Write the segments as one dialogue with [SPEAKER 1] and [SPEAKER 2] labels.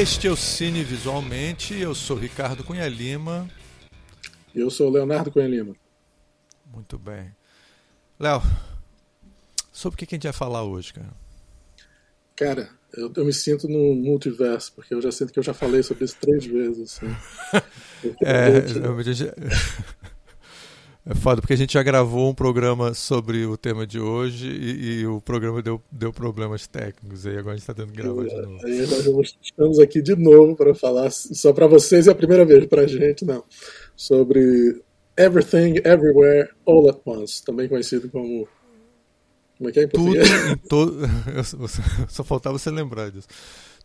[SPEAKER 1] Este é o Cine Visualmente, eu sou Ricardo Cunha Lima.
[SPEAKER 2] Eu sou Leonardo Cunha Lima.
[SPEAKER 1] Muito bem. Léo, sobre o que a gente vai falar hoje, cara?
[SPEAKER 2] Cara, eu, eu, me sinto no multiverso, porque eu já sinto que eu já falei sobre isso três vezes. Assim.
[SPEAKER 1] é, eu, é foda, porque a gente já gravou um programa sobre o tema de hoje e, e o programa deu, deu problemas técnicos, e agora a gente está tendo que gravar de novo.
[SPEAKER 2] Aí nós estamos aqui de novo para falar, só para vocês é a primeira vez, para a gente não, sobre Everything, Everywhere, All at Once, também conhecido como. Como é que é em
[SPEAKER 1] Tudo em todo. Só faltava você lembrar disso.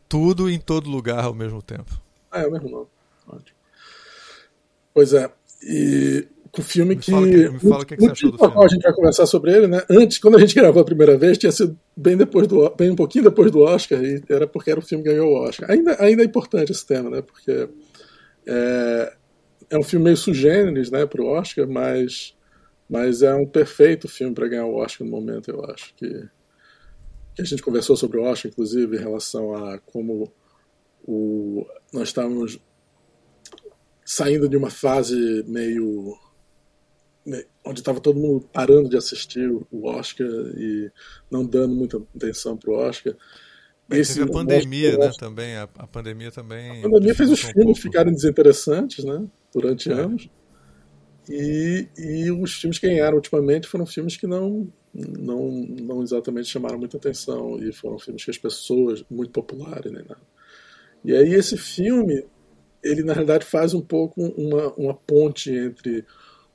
[SPEAKER 1] Tudo em todo lugar ao mesmo tempo.
[SPEAKER 2] Ah, é o mesmo nome. Ótimo. Pois é. E o filme
[SPEAKER 1] me
[SPEAKER 2] que.
[SPEAKER 1] Fala que me fala o que, que você achou do filme.
[SPEAKER 2] A gente vai conversar sobre ele, né? Antes, quando a gente gravou a primeira vez, tinha sido bem depois do bem um pouquinho depois do Oscar, e era porque era o filme que ganhou o Oscar. Ainda, ainda é importante esse tema, né? Porque é, é um filme meio sugêneres, né, para o Oscar, mas, mas é um perfeito filme para ganhar o Oscar no momento, eu acho. Que, que a gente conversou sobre o Oscar, inclusive, em relação a como o, nós estávamos saindo de uma fase meio onde estava todo mundo parando de assistir o Oscar e não dando muita atenção para o Oscar.
[SPEAKER 1] Esse a pandemia, né, também, a, a, pandemia também...
[SPEAKER 2] A pandemia fez os filmes um ficarem desinteressantes, né? durante é. anos. E, e os filmes que ganharam ultimamente foram filmes que não, não, não exatamente chamaram muita atenção e foram filmes que as pessoas, muito populares, nem nada. E aí esse filme, ele na realidade faz um pouco uma, uma ponte entre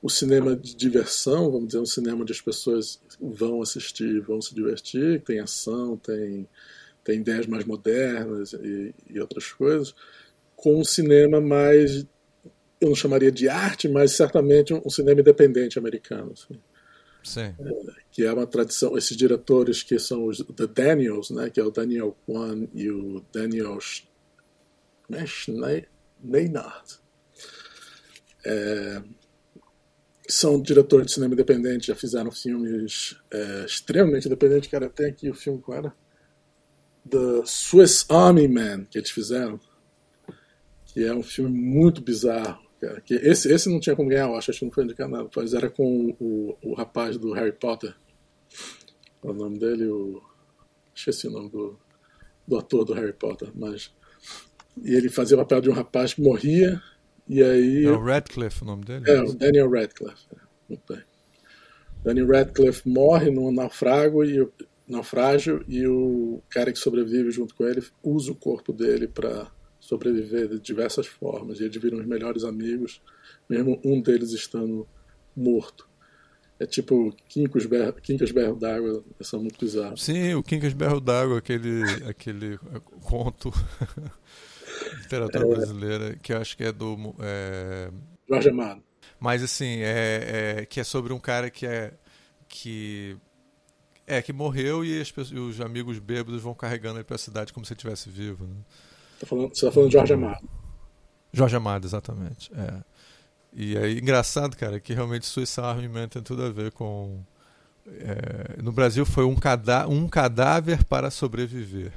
[SPEAKER 2] o cinema de diversão, vamos dizer, um cinema onde as pessoas vão assistir, vão se divertir, tem ação, tem, tem ideias mais modernas e, e outras coisas, com um cinema mais eu não chamaria de arte, mas certamente um, cinema independente americano. Assim.
[SPEAKER 1] Sim. É,
[SPEAKER 2] que é uma tradição, esses diretores que são os The Daniels, né, que é o Daniel Kwan e o Daniel Neynard. É, são diretores de cinema independente, já fizeram filmes é, extremamente independentes. Cara, tem aqui o filme era The Swiss Army Man que eles fizeram, que é um filme muito bizarro cara. Que esse, esse não tinha como ganhar, eu acho, acho que não foi indicado nada. Mas era com o, o rapaz do Harry Potter. É o nome dele, o. Esqueci o nome do, do ator do Harry Potter, mas. E ele fazia o papel de um rapaz que morria, e aí.
[SPEAKER 1] É o Radcliffe o nome dele?
[SPEAKER 2] É, o Daniel Radcliffe. É, muito bem. Daniel Radcliffe morre num naufrago e naufrágio e o cara que sobrevive junto com ele usa o corpo dele para sobreviver de diversas formas. E eles viram os melhores amigos, mesmo um deles estando morto. É tipo Quincas Berro, Quincas Berro d'Água, essa é muito bizarro.
[SPEAKER 1] Sim, o Quincas Berro d'Água, aquele, aquele conto literatura é, brasileira, que eu acho que é do... É...
[SPEAKER 2] Jorge Amado.
[SPEAKER 1] Mas assim, é, é, que é sobre um cara que é... Que é, que morreu e, e os amigos bêbados vão carregando ele pra cidade como se ele estivesse vivo. Né?
[SPEAKER 2] Tá falando, você está falando de Jorge Amado.
[SPEAKER 1] Jorge Amado, exatamente. É. E é engraçado, cara, que realmente Swiss Army Man tem tudo a ver com. É, no Brasil foi um, cadá um cadáver para sobreviver.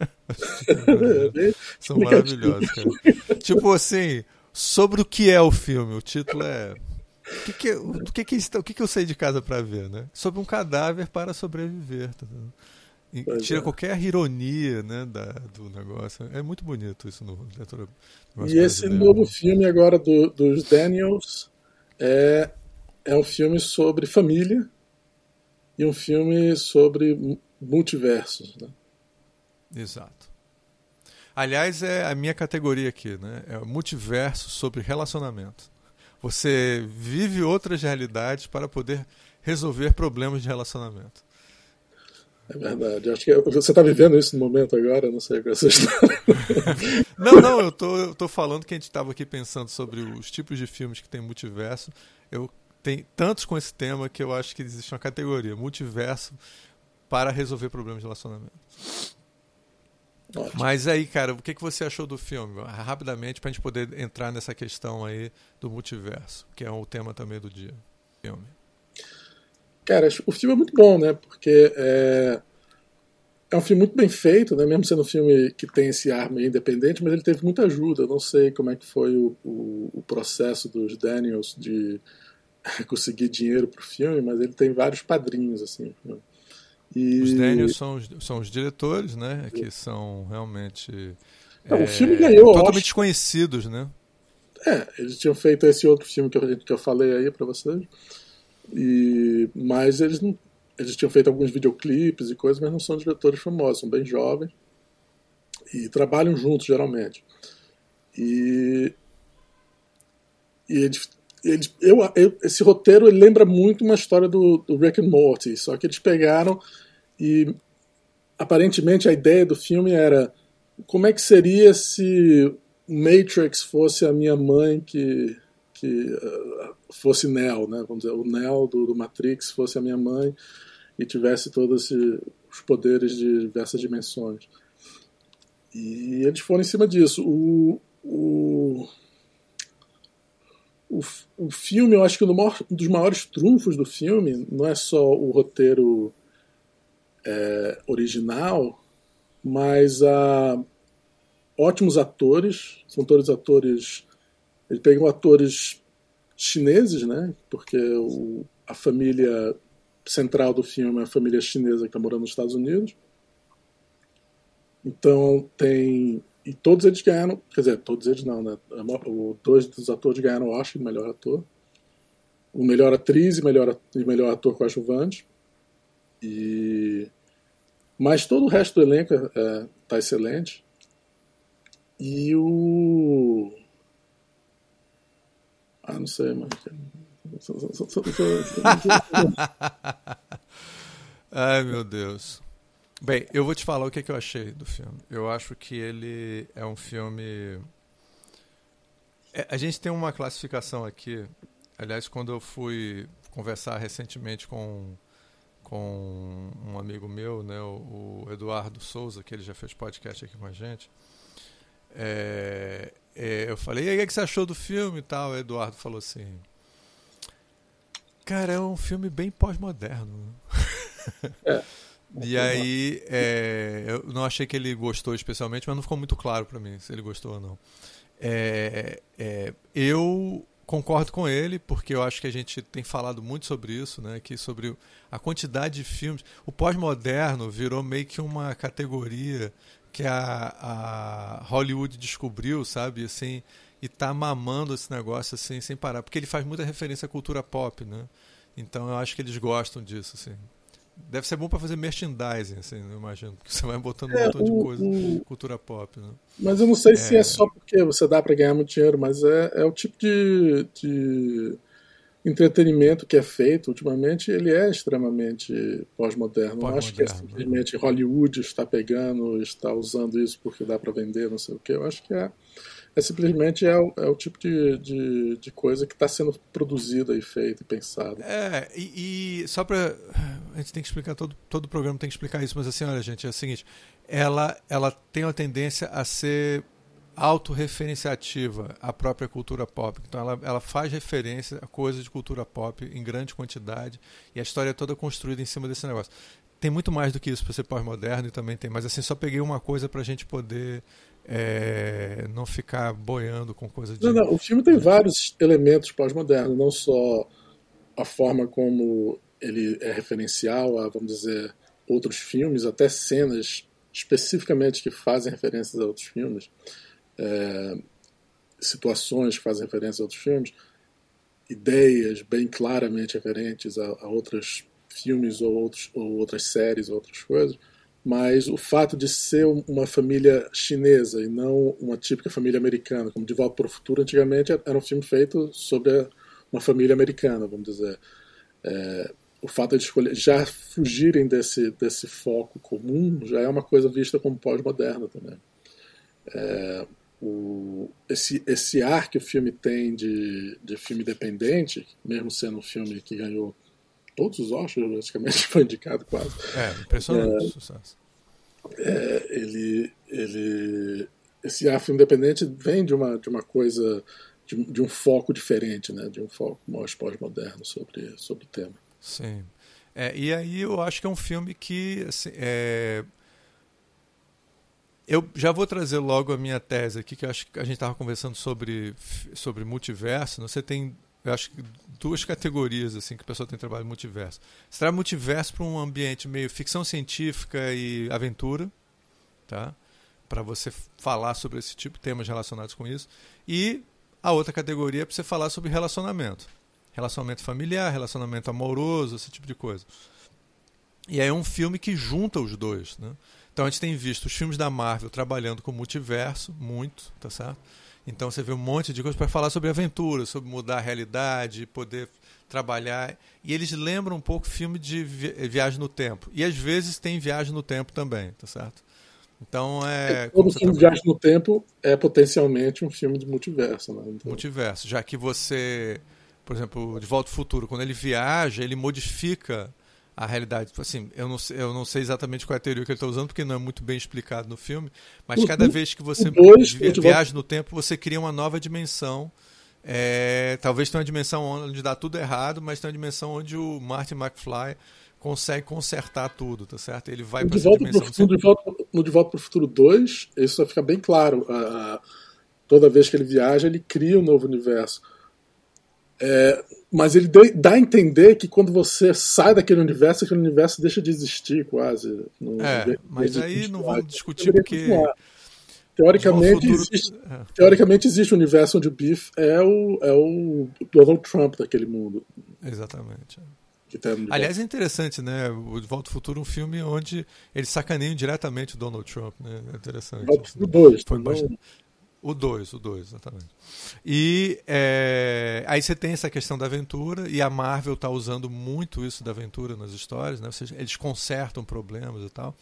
[SPEAKER 1] São maravilhosos, cara. tipo assim, sobre o que é o filme. O título é. O que, que, o que, que, o que, que eu sei de casa para ver, né? Sobre um cadáver para sobreviver. Tá e tira é. qualquer ironia né, da, do negócio. É muito bonito isso no literatura.
[SPEAKER 2] E esse novo filme agora do, dos Daniels é, é um filme sobre família e um filme sobre multiversos. Né?
[SPEAKER 1] Exato. Aliás, é a minha categoria aqui, né? É multiverso sobre relacionamento. Você vive outras realidades para poder resolver problemas de relacionamento.
[SPEAKER 2] É verdade. Acho que você está vivendo isso no momento agora, não sei com essa história.
[SPEAKER 1] não, não, eu tô, eu tô falando que a gente estava aqui pensando sobre os tipos de filmes que tem multiverso. Eu tenho tantos com esse tema que eu acho que existe uma categoria, multiverso para resolver problemas de relacionamento. Ótimo. Mas aí, cara, o que, que você achou do filme? Rapidamente, para a gente poder entrar nessa questão aí do multiverso, que é o tema também do dia. Filme.
[SPEAKER 2] Cara, o filme é muito bom, né? Porque é, é um filme muito bem feito, né? mesmo sendo um filme que tem esse ar meio independente, mas ele teve muita ajuda. Eu não sei como é que foi o, o, o processo dos Daniels de conseguir dinheiro para o filme, mas ele tem vários padrinhos. assim. Né?
[SPEAKER 1] E... Os Daniels são os, são os diretores, né? Que são realmente.
[SPEAKER 2] Não, é, o filme ganhou.
[SPEAKER 1] Totalmente desconhecidos, né?
[SPEAKER 2] É, eles tinham feito esse outro filme que eu, que eu falei aí para vocês. E, mas eles não, eles tinham feito alguns videoclipes e coisas, mas não são diretores famosos, são bem jovens e trabalham juntos geralmente. E, e eles, eles, eu, eu, esse roteiro ele lembra muito uma história do, do Rick and Morty, só que eles pegaram e aparentemente a ideia do filme era como é que seria se Matrix fosse a minha mãe que que uh, fosse Neo, né? Vamos dizer, o Neo do, do Matrix fosse a minha mãe e tivesse todos os poderes de diversas dimensões. E eles foram em cima disso. O, o, o, o filme, eu acho que um dos maiores trunfos do filme não é só o roteiro é, original, mas a ótimos atores, são todos atores. Ele pegou atores chineses, né? Porque o, a família central do filme é a família chinesa que está morando nos Estados Unidos. Então tem. E todos eles ganharam. Quer dizer, todos eles não, né? O, dois dos atores ganharam o Oscar melhor ator. O melhor atriz e melhor, e melhor ator coadjuvante. E. Mas todo o resto do elenco é, tá excelente. E o. Ah, não sei, mas.
[SPEAKER 1] Ai, meu Deus. Bem, eu vou te falar o que, é que eu achei do filme. Eu acho que ele é um filme. É, a gente tem uma classificação aqui. Aliás, quando eu fui conversar recentemente com, com um amigo meu, né, o, o Eduardo Souza, que ele já fez podcast aqui com a gente, é, é, eu falei, e aí, o que você achou do filme e tal? O Eduardo falou assim: Cara, é um filme bem pós-moderno. É. e aí, é, eu não achei que ele gostou especialmente, mas não ficou muito claro para mim se ele gostou ou não. É, é, eu concordo com ele, porque eu acho que a gente tem falado muito sobre isso, né? Que sobre a quantidade de filmes. O pós-moderno virou meio que uma categoria que a, a Hollywood descobriu, sabe? Assim, e tá mamando esse negócio assim sem parar, porque ele faz muita referência à cultura pop, né? Então eu acho que eles gostam disso, assim. Deve ser bom para fazer merchandising, assim, eu imagino, porque você vai botando é, um montão de coisa, o... cultura pop, né?
[SPEAKER 2] Mas eu não sei é... se é só porque você dá para ganhar muito dinheiro, mas é, é o tipo de, de entretenimento que é feito ultimamente, ele é extremamente pós-moderno. Pós não acho que é simplesmente Hollywood está pegando, está usando isso porque dá para vender, não sei o que. Eu acho que é é simplesmente é o, é o tipo de, de, de coisa que está sendo produzida e feita e pensada.
[SPEAKER 1] É, e, e só para. A gente tem que explicar, todo, todo programa tem que explicar isso, mas assim, olha, gente, é o seguinte: ela, ela tem uma tendência a ser autorreferenciativa à própria cultura pop. Então ela, ela faz referência a coisas de cultura pop em grande quantidade e a história é toda construída em cima desse negócio. Tem muito mais do que isso para ser pós-moderno e também tem, mas assim, só peguei uma coisa para a gente poder é, não ficar boiando com coisa de.
[SPEAKER 2] Não, não, o filme tem vários elementos pós-modernos, não só a forma como ele é referencial a, vamos dizer, outros filmes, até cenas especificamente que fazem referências a outros filmes, é, situações que fazem referência a outros filmes, ideias bem claramente referentes a, a outros filmes ou, outros, ou outras séries ou outras coisas mas o fato de ser uma família chinesa e não uma típica família americana, como De Volta para o Futuro, antigamente era um filme feito sobre uma família americana, vamos dizer. É, o fato de escolher, já fugirem desse, desse foco comum já é uma coisa vista como pós-moderna também. É, o, esse, esse ar que o filme tem de, de filme independente, mesmo sendo um filme que ganhou todos os Oscars, basicamente, foi indicado quase.
[SPEAKER 1] É, impressionante é, sucesso.
[SPEAKER 2] É, ele, ele, esse afro independente vem de uma, de uma coisa, de, de um foco diferente, né? de um foco mais pós-moderno sobre, sobre o tema.
[SPEAKER 1] Sim. É, e aí eu acho que é um filme que assim, é, eu já vou trazer logo a minha tese aqui, que eu acho que a gente estava conversando sobre, sobre multiverso. Né? Você tem, eu acho que duas categorias assim que a pessoa tem trabalho multiverso. Você traz multiverso para um ambiente meio ficção científica e aventura, tá? Para você falar sobre esse tipo de temas relacionados com isso. E a outra categoria é para você falar sobre relacionamento. Relacionamento familiar, relacionamento amoroso, esse tipo de coisa. E aí é um filme que junta os dois, né? Então a gente tem visto os filmes da Marvel trabalhando com multiverso, muito, tá certo? Então você vê um monte de coisas para falar sobre aventura, sobre mudar a realidade, poder trabalhar. E eles lembram um pouco filme de viagem no tempo. E às vezes tem viagem no tempo também, tá certo? Então é.
[SPEAKER 2] é todo filme de viagem no tempo é potencialmente um filme de multiverso, né? Então...
[SPEAKER 1] Multiverso, já que você, por exemplo, de Volta ao Futuro, quando ele viaja, ele modifica a realidade. Tipo assim, eu não, sei, eu não sei exatamente qual é a teoria que ele está usando, porque não é muito bem explicado no filme, mas cada vez que você dois, viaja no tempo, você cria uma nova dimensão. É, talvez tenha uma dimensão onde dá tudo errado, mas tem uma dimensão onde o Martin McFly consegue consertar tudo, tá certo? Ele vai para essa dimensão.
[SPEAKER 2] Pro, no, de volta, no De Volta para o Futuro 2, isso fica bem claro. Toda vez que ele viaja, ele cria um novo universo. É, mas ele dá a entender que quando você sai daquele universo, aquele universo deixa de existir quase.
[SPEAKER 1] é, mas aí não vamos discutir porque.
[SPEAKER 2] Teoricamente, futuro... existe, é. teoricamente existe um universo onde o Biff é o, é o Donald Trump daquele mundo.
[SPEAKER 1] Exatamente. Tá Aliás, é interessante, né? O De Volta ao Futuro, um filme onde eles sacaneiam diretamente o Donald Trump, né? É interessante.
[SPEAKER 2] O 2.
[SPEAKER 1] Foi bastante... O 2, o 2, exatamente. E é, aí você tem essa questão da aventura, e a Marvel está usando muito isso da aventura nas histórias, né? Seja, eles consertam problemas e tal.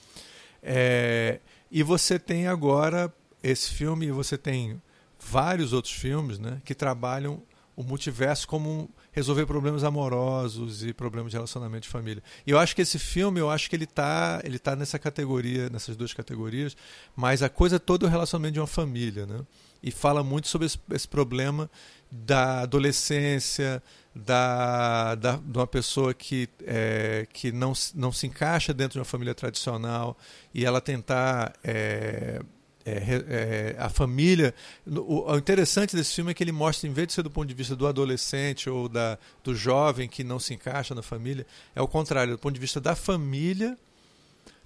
[SPEAKER 1] É, e você tem agora esse filme, e você tem vários outros filmes né, que trabalham o multiverso como um, resolver problemas amorosos e problemas de relacionamento de família. E eu acho que esse filme, eu acho que ele está ele tá nessa categoria, nessas duas categorias, mas a coisa toda é o relacionamento de uma família, né? E fala muito sobre esse, esse problema da adolescência, da, da, de uma pessoa que, é, que não, não se encaixa dentro de uma família tradicional e ela tentar é, é, é, a família. O, o, interessante desse filme é que ele mostra, em vez de ser do ponto de vista do adolescente ou da, do jovem que não se encaixa na família, é o contrário, do ponto de vista da família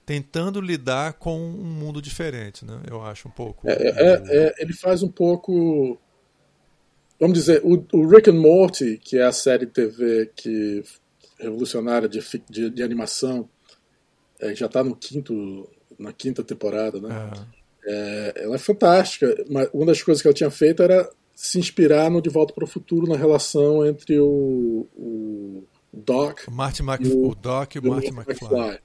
[SPEAKER 1] tentando lidar com um mundo diferente, né? Eu acho um pouco.
[SPEAKER 2] É, é, é ele faz um pouco, vamos dizer, o, o, Rick and Morty, que é a série de TV que revolucionária de, de, de animação, é, já está no quinto na quinta temporada, né? É, ela é fantástica. Mas uma das coisas que ela tinha feito era se inspirar no De Volta para o Futuro na relação entre o, o Doc,
[SPEAKER 1] o, Marty Mc... o, o Doc e o Marty McFly. McFly.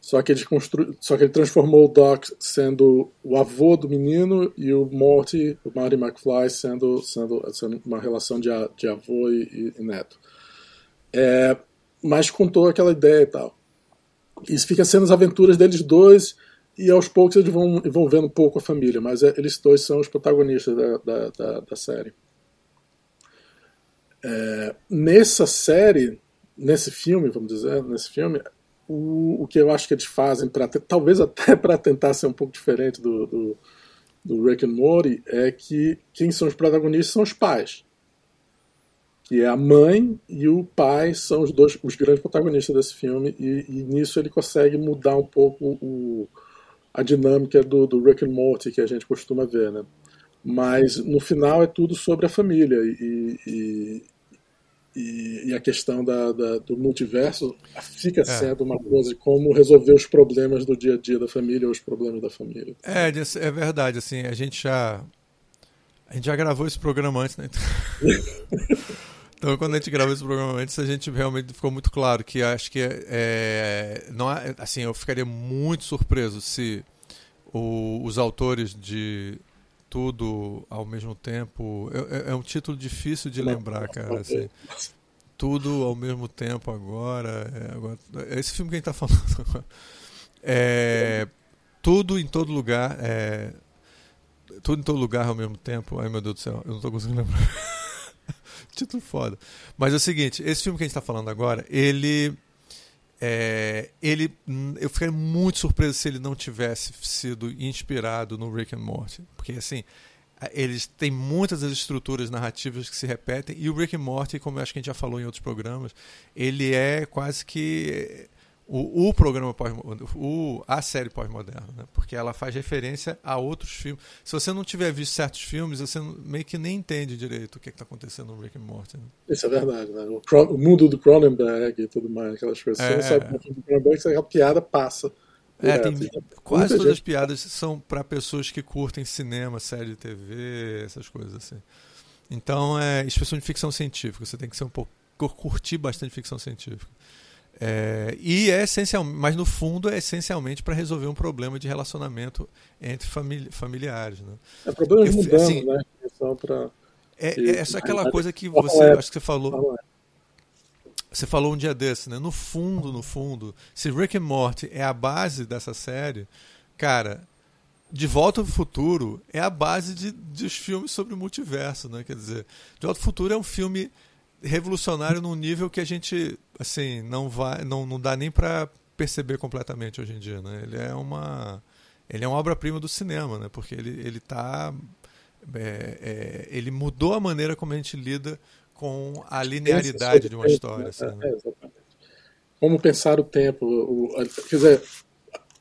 [SPEAKER 2] Só que, ele constru... Só que ele transformou o Doc sendo o avô do menino e o Morty, o Marty McFly, sendo, sendo, sendo uma relação de, a... de avô e, e neto. É... Mas contou aquela ideia e tal. Isso fica sendo as aventuras deles dois e aos poucos eles vão envolvendo um pouco a família, mas é, eles dois são os protagonistas da, da, da, da série. É, nessa série, nesse filme, vamos dizer, nesse filme, o, o que eu acho que eles fazem, pra, talvez até para tentar ser um pouco diferente do, do, do Rick and Morty, é que quem são os protagonistas são os pais. Que é a mãe e o pai são os dois os grandes protagonistas desse filme, e, e nisso ele consegue mudar um pouco o, a dinâmica do, do Rick and Morty que a gente costuma ver, né? Mas no final é tudo sobre a família e, e, e, e a questão da, da, do multiverso fica é. sendo uma coisa de como resolver os problemas do dia a dia da família ou os problemas da família.
[SPEAKER 1] É, é verdade, assim, a gente já a gente já gravou esse programa antes, né? Então, quando a gente gravou esse programa antes, a gente realmente ficou muito claro que acho que é, não assim, eu ficaria muito surpreso se o, os autores de tudo ao mesmo tempo é, é um título difícil de lembrar, cara. Assim, tudo ao mesmo tempo agora, é, agora. É esse filme que a gente está falando. É, tudo em todo lugar. É, tudo em todo lugar ao mesmo tempo. Ai meu Deus do céu, eu não estou conseguindo lembrar. Título foda. Mas é o seguinte, esse filme que a gente está falando agora, ele é, ele, eu ficaria muito surpreso se ele não tivesse sido inspirado no Rick and Morty, porque assim eles têm muitas das estruturas narrativas que se repetem e o Rick and Morty, como eu acho que a gente já falou em outros programas, ele é quase que o, o programa pós o a série pós-moderna, né? porque ela faz referência a outros filmes. Se você não tiver visto certos filmes, você meio que nem entende direito o que é está acontecendo no Rick and Morty. Né?
[SPEAKER 2] Isso é verdade, né? o, o, mundo do Cronenberg e tudo mais, aquelas coisas. É. Você não sabe o filme do Cronenberg, a piada passa.
[SPEAKER 1] É, tem, quase todas gente... as piadas são para pessoas que curtem cinema, série de TV, essas coisas assim. Então, é expressão de ficção científica. Você tem que ser um pouco curtir bastante ficção científica. É, e é essencial, mas no fundo é essencialmente para resolver um problema de relacionamento entre famili familiares. Né?
[SPEAKER 2] É problema de mudança, assim, né? Só pra,
[SPEAKER 1] é, é essa aquela coisa que você, é, acho que você falou. Você falou um dia desse, né? No fundo, no fundo, se Rick and Morty é a base dessa série, cara, De Volta ao Futuro é a base de, dos filmes sobre o multiverso, né? Quer dizer, De Volta ao Futuro é um filme revolucionário num nível que a gente assim não vai não, não dá nem para perceber completamente hoje em dia né ele é uma ele é uma obra-prima do cinema né porque ele ele tá é, é, ele mudou a maneira como a gente lida com a linearidade de uma história né? assim, né? é, exatamente.
[SPEAKER 2] como pensar o tempo o, quer dizer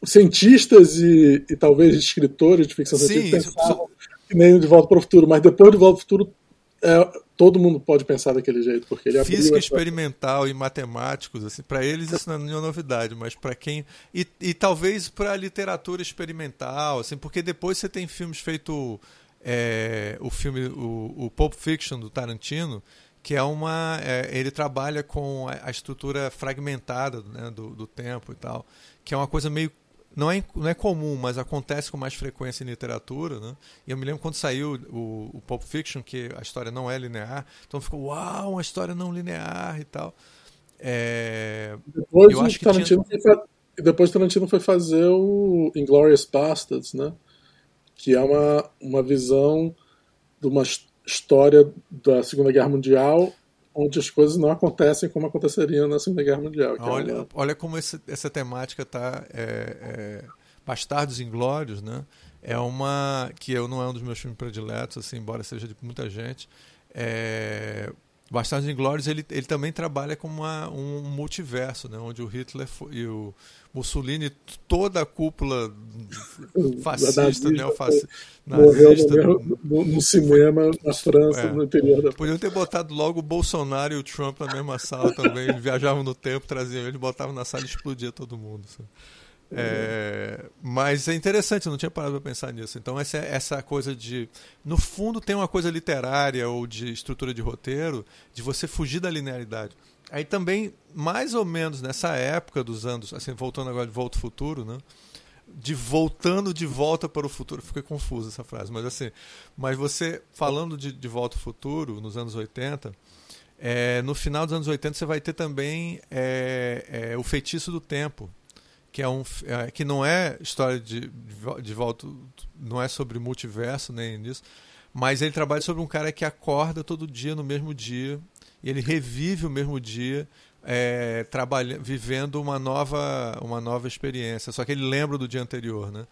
[SPEAKER 2] cientistas e, e talvez escritores de ficção científica pensavam que nem de volta para o futuro mas depois de volta para o futuro é, todo mundo pode pensar daquele jeito, porque ele
[SPEAKER 1] Física experimental e matemáticos, assim, para eles isso não é nenhuma novidade, mas para quem e, e talvez para a literatura experimental, assim, porque depois você tem filmes feito é, o filme o, o Pulp Fiction do Tarantino, que é uma é, ele trabalha com a, a estrutura fragmentada né, do, do tempo e tal, que é uma coisa meio não é, não é comum, mas acontece com mais frequência em literatura. Né? E eu me lembro quando saiu o, o Pulp Fiction, que a história não é linear, então ficou, uau, uma história não linear e tal. É...
[SPEAKER 2] Depois, eu acho que Tarantino tinha... foi, depois Tarantino foi fazer o Inglourious Bastards, né? que é uma, uma visão de uma história da Segunda Guerra Mundial onde as coisas não acontecem como aconteceriam na Segunda Guerra Mundial.
[SPEAKER 1] É olha, é uma... olha como esse, essa temática está. É, é, Bastardos Inglórios, né? É uma. que eu não é um dos meus filmes prediletos, assim, embora seja de muita gente. É, Bastardos Inglórios ele, ele também trabalha com uma, um multiverso, né? onde o Hitler e o Mussolini, toda a cúpula fascista, neofascista,
[SPEAKER 2] nazista. No, no, no, cinema, na França, é, no interior da
[SPEAKER 1] Podiam ter botado logo o Bolsonaro e o Trump na mesma sala também. Eles viajavam no tempo, traziam ele, botavam na sala e explodia todo mundo. Sabe? É, mas é interessante, eu não tinha parado para pensar nisso. Então, essa, essa coisa de. No fundo, tem uma coisa literária ou de estrutura de roteiro de você fugir da linearidade. Aí também, mais ou menos nessa época dos anos, assim, voltando agora de Volta ao Futuro, né? De voltando de volta para o futuro. Fiquei confuso essa frase, mas assim. Mas você, falando de, de Volta ao Futuro, nos anos 80. É, no final dos anos 80 você vai ter também é, é, o feitiço do tempo, que é um é, que não é história de, de volta não é sobre multiverso nem nisso mas ele trabalha sobre um cara que acorda todo dia no mesmo dia e ele revive o mesmo dia é, trabalha, vivendo uma nova uma nova experiência só que ele lembra do dia anterior né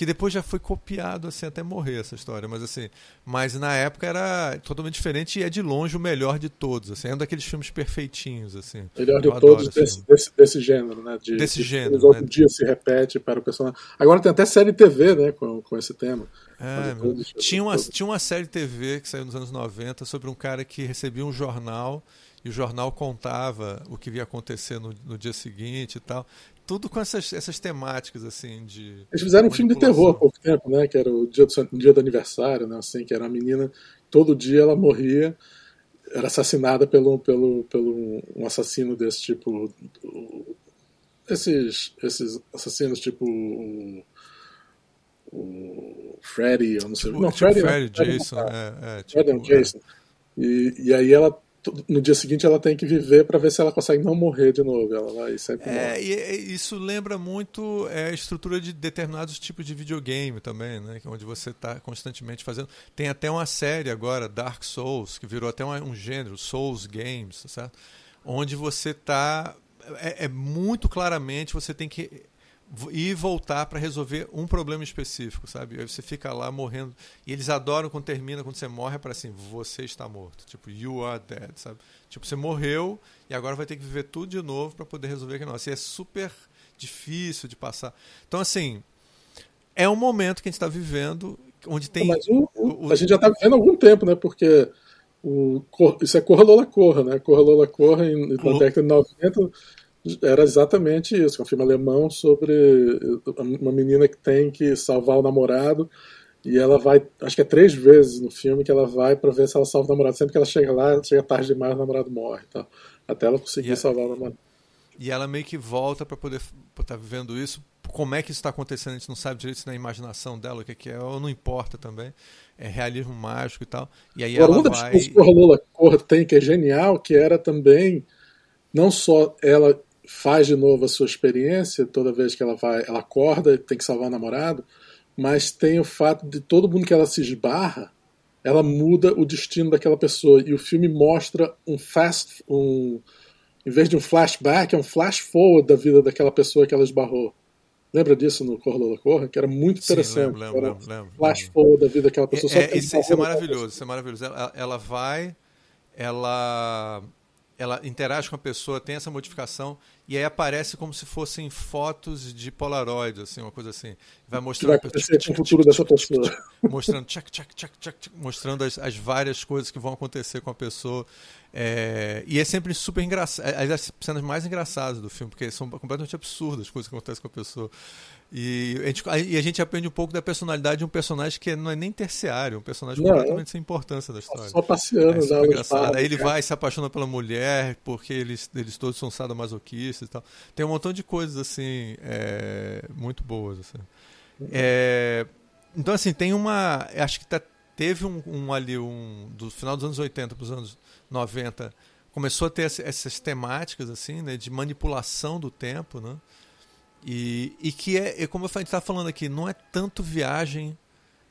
[SPEAKER 1] que depois já foi copiado assim até morrer essa história, mas assim, mas na época era totalmente diferente e é de longe o melhor de todos, assim, é um daqueles filmes perfeitinhos assim.
[SPEAKER 2] Melhor de todos desse, desse, desse, gênero, né? De,
[SPEAKER 1] desse
[SPEAKER 2] de,
[SPEAKER 1] gênero.
[SPEAKER 2] Outro né? dia se repete para o personagem. Agora tem até série TV, né, com, com esse tema.
[SPEAKER 1] É, todos, tinha, uma, tinha uma série TV que saiu nos anos 90 sobre um cara que recebia um jornal e o jornal contava o que ia acontecer no, no dia seguinte e tal tudo com essas, essas temáticas, assim, de.
[SPEAKER 2] Eles fizeram um filme de terror há pouco tempo, né? Que era o dia do, dia do aniversário, né? Assim, que era uma menina, todo dia ela morria, era assassinada pelo, pelo, pelo um assassino desse tipo. Esses, esses assassinos, tipo. O, Freddy, eu não sei.
[SPEAKER 1] Tipo, não, tipo Freddy, Freddy, Freddy Jason. É, é, tipo,
[SPEAKER 2] Freddy é. Jason. E, e aí ela no dia seguinte ela tem que viver para ver se ela consegue não morrer de novo. Ela vai sempre
[SPEAKER 1] é, e isso lembra muito é, a estrutura de determinados tipos de videogame também, né? É onde você está constantemente fazendo. Tem até uma série agora, Dark Souls, que virou até um, um gênero, Souls Games, certo? Onde você está é, é muito claramente você tem que ir voltar para resolver um problema específico, sabe? Aí você fica lá morrendo. E eles adoram quando termina, quando você morre, para assim, você está morto. Tipo, you are dead, sabe? Tipo, você morreu e agora vai ter que viver tudo de novo para poder resolver aquilo. Assim, é super difícil de passar. Então, assim, é um momento que a gente está vivendo onde tem.
[SPEAKER 2] Mas o, o, o, a gente já está vivendo há algum tempo, né? Porque o, isso é Corra Lola Corra, né? Corra Lola Corra em, na década de 90 era exatamente isso, um filme alemão sobre uma menina que tem que salvar o namorado e ela vai, acho que é três vezes no filme que ela vai para ver se ela salva o namorado. Sempre que ela chega lá, chega tarde demais, o namorado morre, tal, até ela conseguir salvar o namorado.
[SPEAKER 1] E ela meio que volta para poder estar tá vivendo isso. Como é que isso está acontecendo? A gente não sabe direito se na imaginação dela o que, que é, ou não importa também. É realismo mágico e tal. E aí Agora, ela uma vai.
[SPEAKER 2] que o Lula Corra tem que é genial, que era também não só ela faz de novo a sua experiência toda vez que ela vai, ela acorda e tem que salvar o namorado, mas tem o fato de todo mundo que ela se esbarra, ela muda o destino daquela pessoa e o filme mostra um fast, um em vez de um flashback, é um flash forward da vida daquela pessoa que ela esbarrou. Lembra disso no Corra Lola Corra? Que era muito interessante.
[SPEAKER 1] Sim, lembro, lembro, lembro,
[SPEAKER 2] flash forward da vida daquela pessoa.
[SPEAKER 1] É, é, isso, isso é maravilhoso, isso é maravilhoso. Ela, ela vai, ela ela interage com a pessoa, tem essa modificação e aí aparece como se fossem fotos de Polaroid, assim, uma coisa assim. Vai mostrando
[SPEAKER 2] vai acontecer tchic, o futuro dessa pessoa.
[SPEAKER 1] Mostrando, tchac, tchac, tchac, tchac, mostrando as, as, várias coisas que vão acontecer com a pessoa. É, e é sempre super engraçado. As cenas mais engraçadas do filme, porque são completamente absurdas as coisas que acontecem com a pessoa. E a, gente, e a gente aprende um pouco da personalidade de um personagem que não é nem terciário, um personagem não, completamente é. sem importância da história.
[SPEAKER 2] Só passeando,
[SPEAKER 1] é engraçado. Aí ele vai se apaixona pela mulher, porque eles, eles todos são sadomasoquistas e tal. Tem um montão de coisas assim, é, muito boas. Assim. É, então, assim, tem uma. Acho que tá, teve um, um, ali, um. Do final dos anos 80 para os anos 90, começou a ter essas temáticas, assim, né, de manipulação do tempo, né? E, e que é, é, como a gente está falando aqui, não é tanto viagem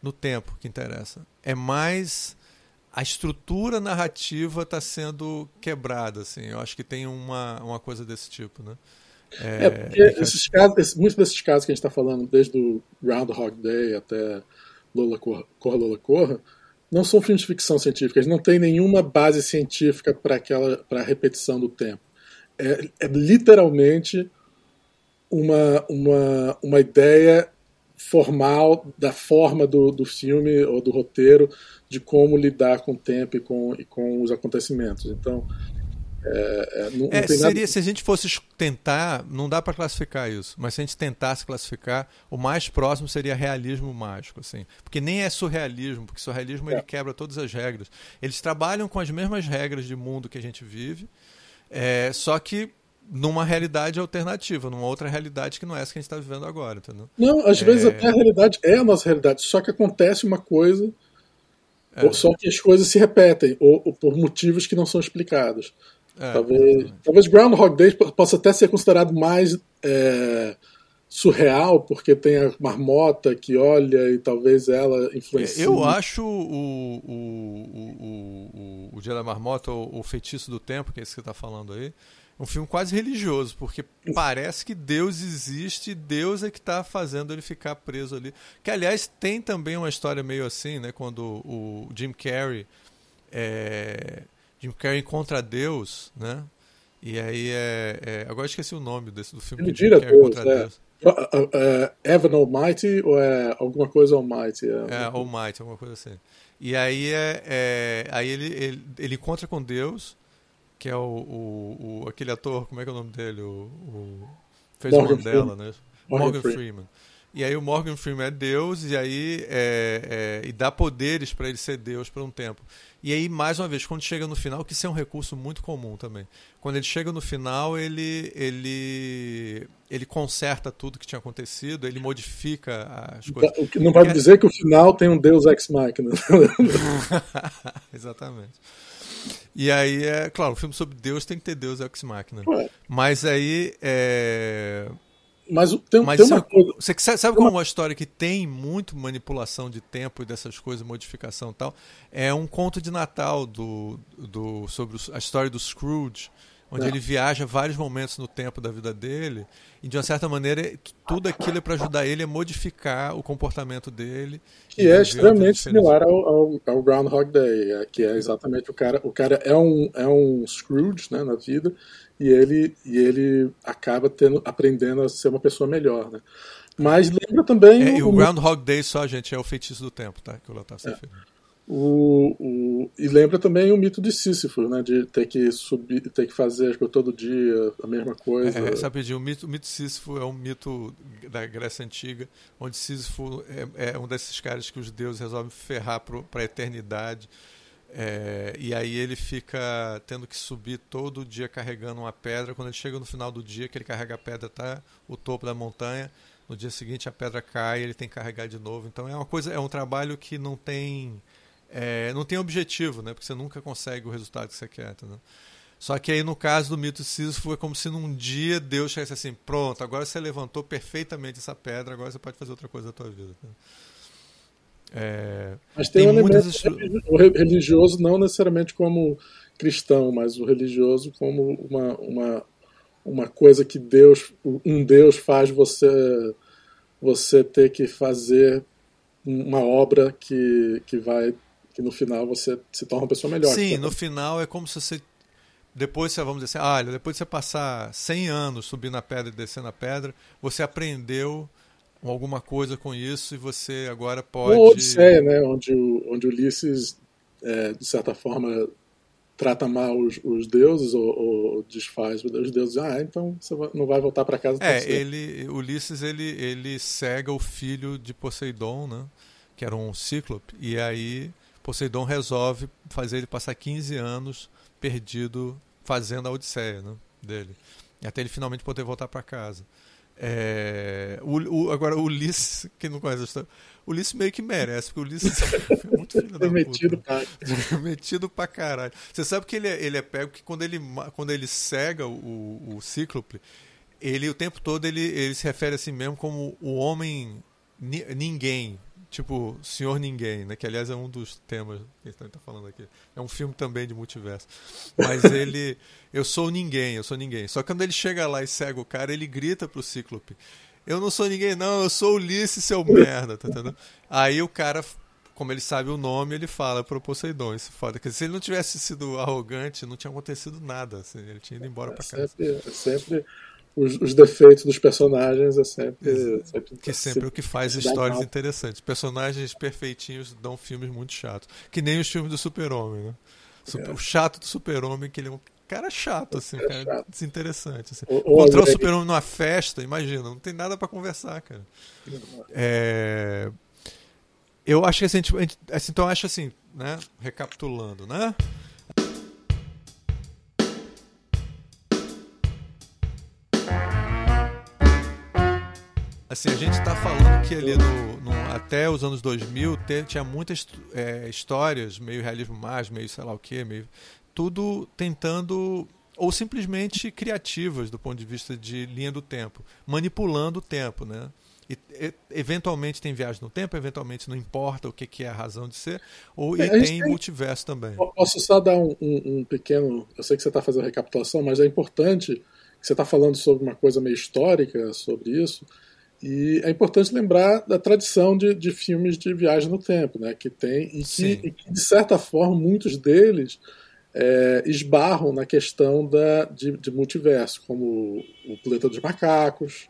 [SPEAKER 1] no tempo que interessa. É mais a estrutura narrativa está sendo quebrada. Assim. Eu acho que tem uma, uma coisa desse tipo. Né?
[SPEAKER 2] É, é porque esses casos, muitos desses casos que a gente está falando, desde o Groundhog Day até Lola Corra, Corra Lola Corra, não são filmes de ficção científica, eles não têm nenhuma base científica para aquela para a repetição do tempo. É, é literalmente uma, uma, uma ideia formal da forma do, do filme ou do roteiro de como lidar com o tempo e com, e com os acontecimentos. Então, é, é, não,
[SPEAKER 1] é, não seria, nada... Se a gente fosse tentar, não dá para classificar isso, mas se a gente tentasse classificar, o mais próximo seria realismo mágico, assim, porque nem é surrealismo, porque surrealismo ele é. quebra todas as regras. Eles trabalham com as mesmas regras de mundo que a gente vive, é, só que numa realidade alternativa, numa outra realidade que não é essa que a gente está vivendo agora, entendeu?
[SPEAKER 2] Não, às é... vezes até a realidade é a nossa realidade, só que acontece uma coisa, é. só que as coisas se repetem, ou, ou, por motivos que não são explicados. É, talvez, talvez Groundhog Day possa até ser considerado mais é, surreal, porque tem a marmota que olha e talvez ela influencie.
[SPEAKER 1] Eu acho o, o, o, o, o Dia da Marmota, o, o feitiço do tempo, que é esse que você está falando aí, um filme quase religioso, porque parece que Deus existe e Deus é que está fazendo ele ficar preso ali. Que, aliás, tem também uma história meio assim, né? Quando o Jim Carrey, é... Jim Carrey encontra Deus, né? E aí é, é... Agora esqueci o nome desse, do filme.
[SPEAKER 2] Ele que Jim Carrey Deus, encontra é. Deus. É, Evan Almighty ou é alguma coisa Almighty?
[SPEAKER 1] É, é Almighty, alguma coisa assim. E aí, é, é, aí ele, ele, ele encontra com Deus que é o, o, o, aquele ator, como é que é o nome dele? O, o fez Morgan o Mandela, Freeman. né? Morgan, Morgan Freeman. Freeman. E aí o Morgan Freeman é Deus e aí é, é, e dá poderes para ele ser Deus por um tempo. E aí mais uma vez quando chega no final, que isso é um recurso muito comum também. Quando ele chega no final, ele ele ele conserta tudo que tinha acontecido, ele modifica as coisas.
[SPEAKER 2] Não vai dizer que o final tem um Deus ex machina.
[SPEAKER 1] Exatamente. E aí, é claro, um filme sobre Deus tem que ter Deus ex machina. Ué. Mas aí. É...
[SPEAKER 2] Mas tem, Mas tem uma coisa.
[SPEAKER 1] Você sabe como uma história que tem muito manipulação de tempo e dessas coisas, modificação e tal? É um conto de Natal do, do, sobre a história do Scrooge, onde ele viaja vários momentos no tempo da vida dele e de uma certa maneira tudo aquilo é para ajudar ele a modificar o comportamento dele
[SPEAKER 2] que é extremamente similar ao, ao, ao, Groundhog Day é, que é exatamente o cara o cara é um é um Scrooge né, na vida e ele e ele acaba tendo aprendendo a ser uma pessoa melhor né. Mas lembra também
[SPEAKER 1] é, o, e o Groundhog Day só gente é o feitiço do tempo tá que o Lotar é.
[SPEAKER 2] O, o, e lembra também o mito de Sísifo, né? De ter que subir, ter que fazer acho, todo dia a mesma coisa.
[SPEAKER 1] É, sabe, o mito, o mito de Sísifo é um mito da Grécia Antiga, onde Sísifo é, é um desses caras que os deuses resolvem ferrar para a eternidade. É, e aí ele fica tendo que subir todo dia carregando uma pedra. Quando ele chega no final do dia, que ele carrega a pedra até o topo da montanha, no dia seguinte a pedra cai ele tem que carregar de novo. Então é uma coisa, é um trabalho que não tem é, não tem objetivo, né? Porque você nunca consegue o resultado que você quer, entendeu? Só que aí no caso do mito de Sísifo foi como se num dia Deus chegasse assim, pronto, agora você levantou perfeitamente essa pedra, agora você pode fazer outra coisa da tua vida.
[SPEAKER 2] É, mas tem, tem um muitas... o religioso não necessariamente como cristão, mas o religioso como uma, uma, uma coisa que Deus, um Deus faz você você ter que fazer uma obra que, que vai que no final você se torna uma pessoa melhor.
[SPEAKER 1] Sim, no final é como se você depois você vamos dizer assim, ah, depois de você passar 100 anos subindo a pedra e descendo a pedra, você aprendeu alguma coisa com isso e você agora pode.
[SPEAKER 2] Uma Odisseia, né? Onde o, onde Ulisses, é, de certa forma, trata mal os, os deuses ou, ou, desfaz os deuses. Ah, então você não vai voltar para casa.
[SPEAKER 1] É, ele, Ulisses ele, ele cega o filho de Poseidon, né? Que era um cíclope, e aí Poseidon resolve fazer ele passar 15 anos perdido fazendo a Odisseia né, dele. Até ele finalmente poder voltar para casa. É, o, o, agora, o Ulisses, quem não conhece a história, o Ulisses meio que merece, porque o Ulisses é muito filho da
[SPEAKER 2] metido puta.
[SPEAKER 1] Pra... metido pra caralho. Você sabe que ele é, ele é pego que quando ele, quando ele cega o, o Cíclope, ele o tempo todo ele, ele se refere a si mesmo como o homem ninguém, tipo Senhor Ninguém, né? Que aliás é um dos temas que a gente está falando aqui. É um filme também de multiverso. Mas ele, eu sou ninguém, eu sou ninguém. Só que quando ele chega lá e cega o cara, ele grita pro Cíclope: "Eu não sou ninguém, não. Eu sou Ulisses, seu merda", tá entendendo? Aí o cara como ele sabe o nome, ele fala pro Poseidon. Isso é foda. Porque se ele não tivesse sido arrogante, não tinha acontecido nada. Assim, ele tinha ido embora é pra casa.
[SPEAKER 2] Sempre, é sempre os, os, defeitos dos personagens é sempre. sempre
[SPEAKER 1] que sempre, o que faz histórias mal. interessantes. Personagens perfeitinhos dão filmes muito chatos. Que nem os filmes do Super-Homem, né? Super, é. O chato do Super-Homem, que ele é um cara chato, assim, um cara chato. desinteressante. Assim. Encontrar o Super-Homem numa festa, imagina, não tem nada para conversar, cara. É... Eu acho que assim, assim, então acho assim, né? Recapitulando, né? Assim, a gente está falando que ali no, no, até os anos 2000 te, tinha muitas é, histórias, meio realismo mágico, meio sei lá o que, meio tudo tentando ou simplesmente criativas do ponto de vista de linha do tempo, manipulando o tempo, né? E, e, eventualmente tem viagem no tempo, eventualmente não importa o que, que é a razão de ser, ou e é, tem, tem multiverso também.
[SPEAKER 2] Posso só dar um, um, um pequeno. Eu sei que você está fazendo recapitulação, mas é importante que você está falando sobre uma coisa meio histórica sobre isso. E é importante lembrar da tradição de, de filmes de viagem no tempo, né, que tem e que, e que de certa forma muitos deles é, esbarram na questão da, de, de multiverso, como o Planeta dos Macacos,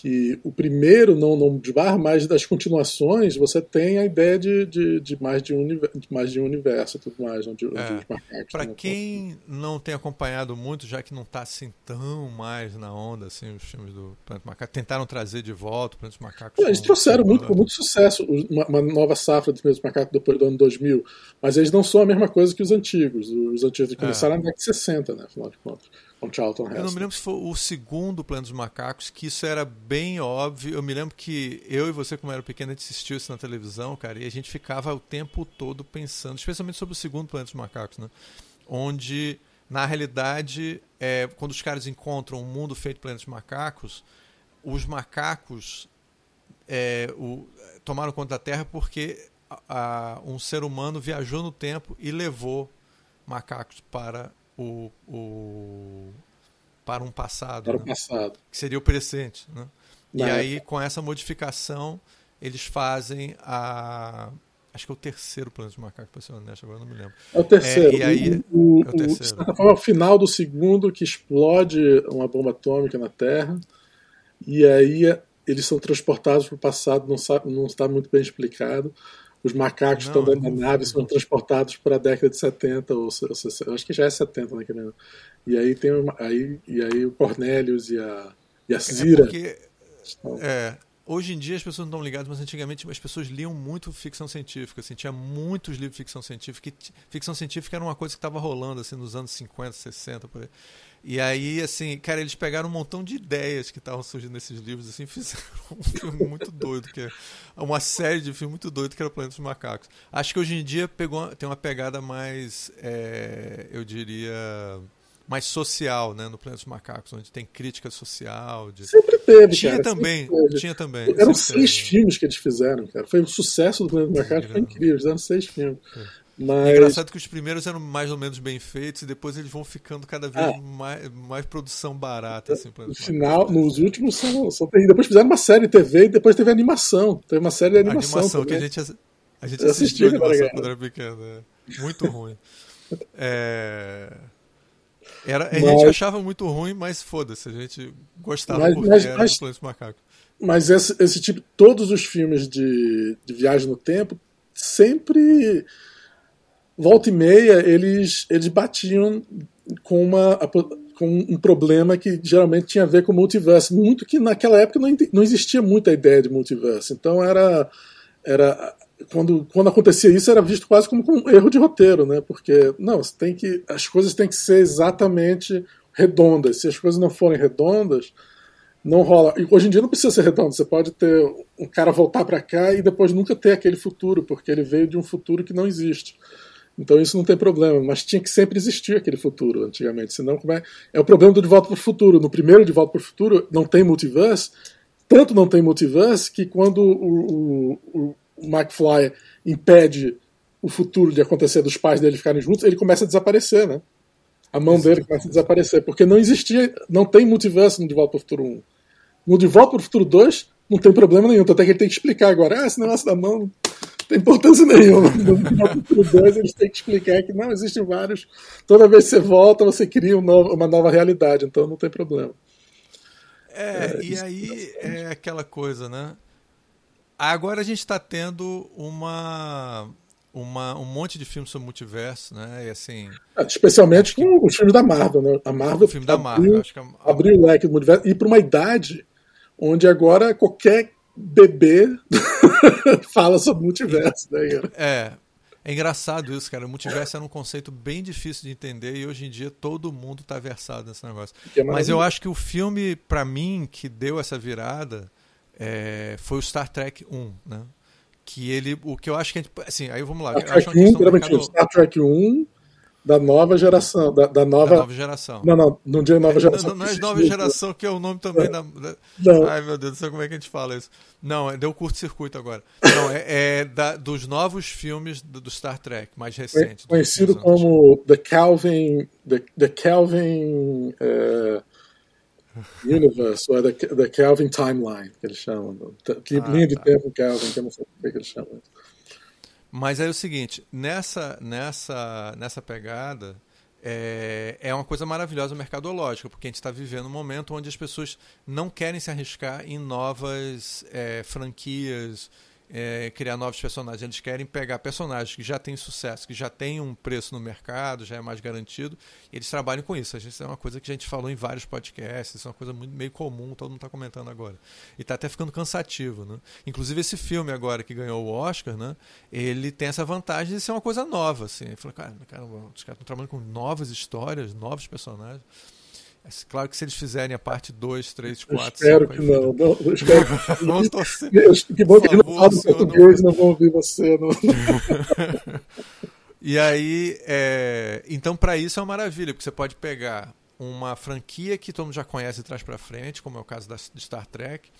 [SPEAKER 2] que o primeiro não, não desbarra, mas das continuações você tem a ideia de, de, de mais, de, um, de mais de um universo e tudo mais. Onde,
[SPEAKER 1] é, Para quem não tem acompanhado muito, já que não está assim tão mais na onda, assim, os filmes do Planeta Macaco, tentaram trazer de volta o Planeta dos Macacos.
[SPEAKER 2] eles trouxeram muito, com muito sucesso uma, uma nova safra do Planeta dos Macacos depois do ano 2000, mas eles não são a mesma coisa que os antigos. Os antigos começaram é. na década de 60, né, afinal de contas com Charlton Heston.
[SPEAKER 1] Eu não me lembro se foi o segundo Plano dos Macacos, que isso era bem óbvio. Eu me lembro que eu e você, como era pequeno, a gente assistiu isso na televisão, cara, e a gente ficava o tempo todo pensando, especialmente sobre o segundo Plano dos Macacos, né? Onde, na realidade, é, quando os caras encontram um mundo feito por dos macacos, os macacos é, o, tomaram conta da Terra porque a, a, um ser humano viajou no tempo e levou macacos para o, o para um passado.
[SPEAKER 2] Para
[SPEAKER 1] né?
[SPEAKER 2] passado.
[SPEAKER 1] Que seria o presente. Né? E aí, com essa modificação, eles fazem a. Acho que é o terceiro Planeta dos Macacos, para ser honesto, agora não me lembro.
[SPEAKER 2] É o terceiro.
[SPEAKER 1] É, e aí-
[SPEAKER 2] o,
[SPEAKER 1] é o terceiro.
[SPEAKER 2] de certa forma, é o final do segundo que explode uma bomba atômica na Terra. E aí eles são transportados para o passado, não, sabe, não está muito bem explicado. Os macacos
[SPEAKER 1] Não,
[SPEAKER 2] estão dentro
[SPEAKER 1] é
[SPEAKER 2] da nave são transportados para a década de 70, ou, ou acho que já é 70 naquele ano. E aí tem aí, e aí o Cornelius e a, e a
[SPEAKER 1] É
[SPEAKER 2] Zira
[SPEAKER 1] porque
[SPEAKER 2] estão-
[SPEAKER 1] É, hoje em dia as pessoas não estão ligadas, mas antigamente as pessoas liam muito ficção científica, assim, tinha muitos livros de ficção científica, ficção científica era uma coisa que estava rolando assim nos anos 50, 60, por aí. E aí, assim, cara, eles pegaram um montão de ideias que estavam surgindo nesses livros, assim, fizeram um filme muito doido, que é uma série de filme muito doido que era Planeta dos Macacos. Acho que hoje em dia pegou, tem uma pegada mais, é, eu diria, mais social, né, no Planeta dos Macacos, onde tem crítica social, de...
[SPEAKER 2] Sempre teve,
[SPEAKER 1] Tinha
[SPEAKER 2] cara,
[SPEAKER 1] também,
[SPEAKER 2] sempre
[SPEAKER 1] tinha também.
[SPEAKER 2] Eram seis
[SPEAKER 1] teve.
[SPEAKER 2] filmes que eles fizeram, cara. Foi um sucesso do Planeta Macaco, foi incrível. Eles fizeram seis filmes.
[SPEAKER 1] É
[SPEAKER 2] Mas
[SPEAKER 1] engraçado que os primeiros eram mais ou menos bem feitos e depois eles vão ficando cada vez
[SPEAKER 2] Ah.
[SPEAKER 1] mais, mais produção barata. Assim,
[SPEAKER 2] no final, nos últimos são, são. Depois fizeram uma série TV e depois teve animação. Teve uma série de
[SPEAKER 1] a
[SPEAKER 2] animação.
[SPEAKER 1] animação que a gente, a gente
[SPEAKER 2] Eu assisti
[SPEAKER 1] assistiu a animação quando era pequeno. é. Muito ruim. É, Era, a gente
[SPEAKER 2] Mas-
[SPEAKER 1] achava muito ruim, mas foda-se, a gente gostava
[SPEAKER 2] Mas-
[SPEAKER 1] porque
[SPEAKER 2] mas-
[SPEAKER 1] era
[SPEAKER 2] mas-
[SPEAKER 1] Planeta dos Macacos.
[SPEAKER 2] Mas esse, esse tipo, todos os filmes de, de viagem no tempo, sempre, volta e meia, eles, eles batiam com, uma, com um problema que geralmente tinha a ver com o multiverso. Muito que naquela época não, não existia muita ideia de multiverso. Então era. era quando, quando acontecia isso, era visto quase como um erro de roteiro, né? Porque, não, você tem que, as coisas têm que ser exatamente redondas. Se as coisas não forem redondas, não rola. E hoje em dia não precisa ser redondo. Você pode ter um cara voltar para cá e depois nunca ter aquele futuro, porque ele veio de um futuro que não existe. Então isso não tem problema, mas tinha que sempre existir aquele futuro antigamente. Senão, como é? É o problema do De Volta para o Futuro. No primeiro De Volta para o Futuro não tem multiverse, tanto não tem multiverse que quando o, o, o McFly impede o futuro de acontecer dos pais dele ficarem juntos, ele começa a desaparecer, né? A mão dele começa a desaparecer, porque não existia, não tem multiverso no De Volta para o Futuro 1. No De Volta para o Futuro 2 não tem problema nenhum, tanto é que ele tem que explicar agora, ah, esse negócio da mão não tem importância nenhuma. No De Volta para o Futuro 2 eles têm que explicar que não, existem vários, toda vez que você volta você cria um novo- uma nova realidade, então não tem problema.
[SPEAKER 1] É, e aí é aquela coisa, né? Agora a gente está tendo uma, uma, um monte de filmes sobre multiverso, né? E assim,
[SPEAKER 2] Ah, Especialmente com os filmes da Marvel, né? A Marvel
[SPEAKER 1] o filme da Marvel,
[SPEAKER 2] abriu,
[SPEAKER 1] é a,
[SPEAKER 2] abriu o leque do multiverso e para uma idade onde agora qualquer bebê fala sobre multiverso, né, cara?
[SPEAKER 1] É. É engraçado isso, cara. O multiverso era um conceito bem difícil de entender e hoje em dia todo mundo tá versado nesse negócio.
[SPEAKER 2] É
[SPEAKER 1] Mas eu acho que o filme, pra mim, que deu essa virada é, foi o Star Trek 1, né? Que ele. O que eu acho que a gente. Assim, aí vamos lá.
[SPEAKER 2] Star Trek
[SPEAKER 1] uma
[SPEAKER 2] 1,
[SPEAKER 1] questão do
[SPEAKER 2] geralmente,
[SPEAKER 1] mercado-
[SPEAKER 2] Star Trek 1 da nova geração, da, da
[SPEAKER 1] da
[SPEAKER 2] nova...
[SPEAKER 1] nova geração.
[SPEAKER 2] Não, não, não digo nova
[SPEAKER 1] Não,
[SPEAKER 2] geração.
[SPEAKER 1] não, não é
[SPEAKER 2] porque
[SPEAKER 1] nova geração, que é o nome também da. da-
[SPEAKER 2] Não.
[SPEAKER 1] Ai, meu Deus, não sei como é que a gente fala isso. Não, é, deu curto-circuito agora. Não, é, é da- dos novos filmes do, do Star Trek, mais recentes. dos
[SPEAKER 2] Conhecido como The Calvin... The, the Calvin... eh, Universe, ou é the, the Calvin Timeline, que eles chamam. Que
[SPEAKER 1] Ah,
[SPEAKER 2] linha de
[SPEAKER 1] tá.
[SPEAKER 2] tempo Calvin, que eu não sei é que eles chamam.
[SPEAKER 1] Mas é o seguinte, nessa, nessa, nessa pegada, é, é uma coisa maravilhosa mercadológica, porque a gente está vivendo um momento onde as pessoas não querem se arriscar em novas é, franquias, é, criar novos personagens. Eles querem pegar personagens que já têm sucesso, que já têm um preço no mercado, já é mais garantido, e eles trabalham com isso. Isso é uma coisa que a gente falou em vários podcasts, isso é uma coisa muito, meio comum, todo mundo está comentando agora. E está até ficando cansativo. Né? Inclusive esse filme agora que ganhou o Oscar, né, ele tem essa vantagem de ser uma coisa nova. Assim. Falei, cara, caramba, os caras estão trabalhando com novas histórias, novos personagens. É claro que se eles fizerem a parte 2, 3,
[SPEAKER 2] Eu
[SPEAKER 1] 4,
[SPEAKER 2] espero
[SPEAKER 1] 5,
[SPEAKER 2] que não. não eu espero que acho que bom que não
[SPEAKER 1] não-
[SPEAKER 2] português, não vão ouvir você. Não.
[SPEAKER 1] E aí, é, então para isso é uma maravilha, porque você pode pegar uma franquia que todo mundo já conhece de trás para frente, como é o caso da, de Star Trek,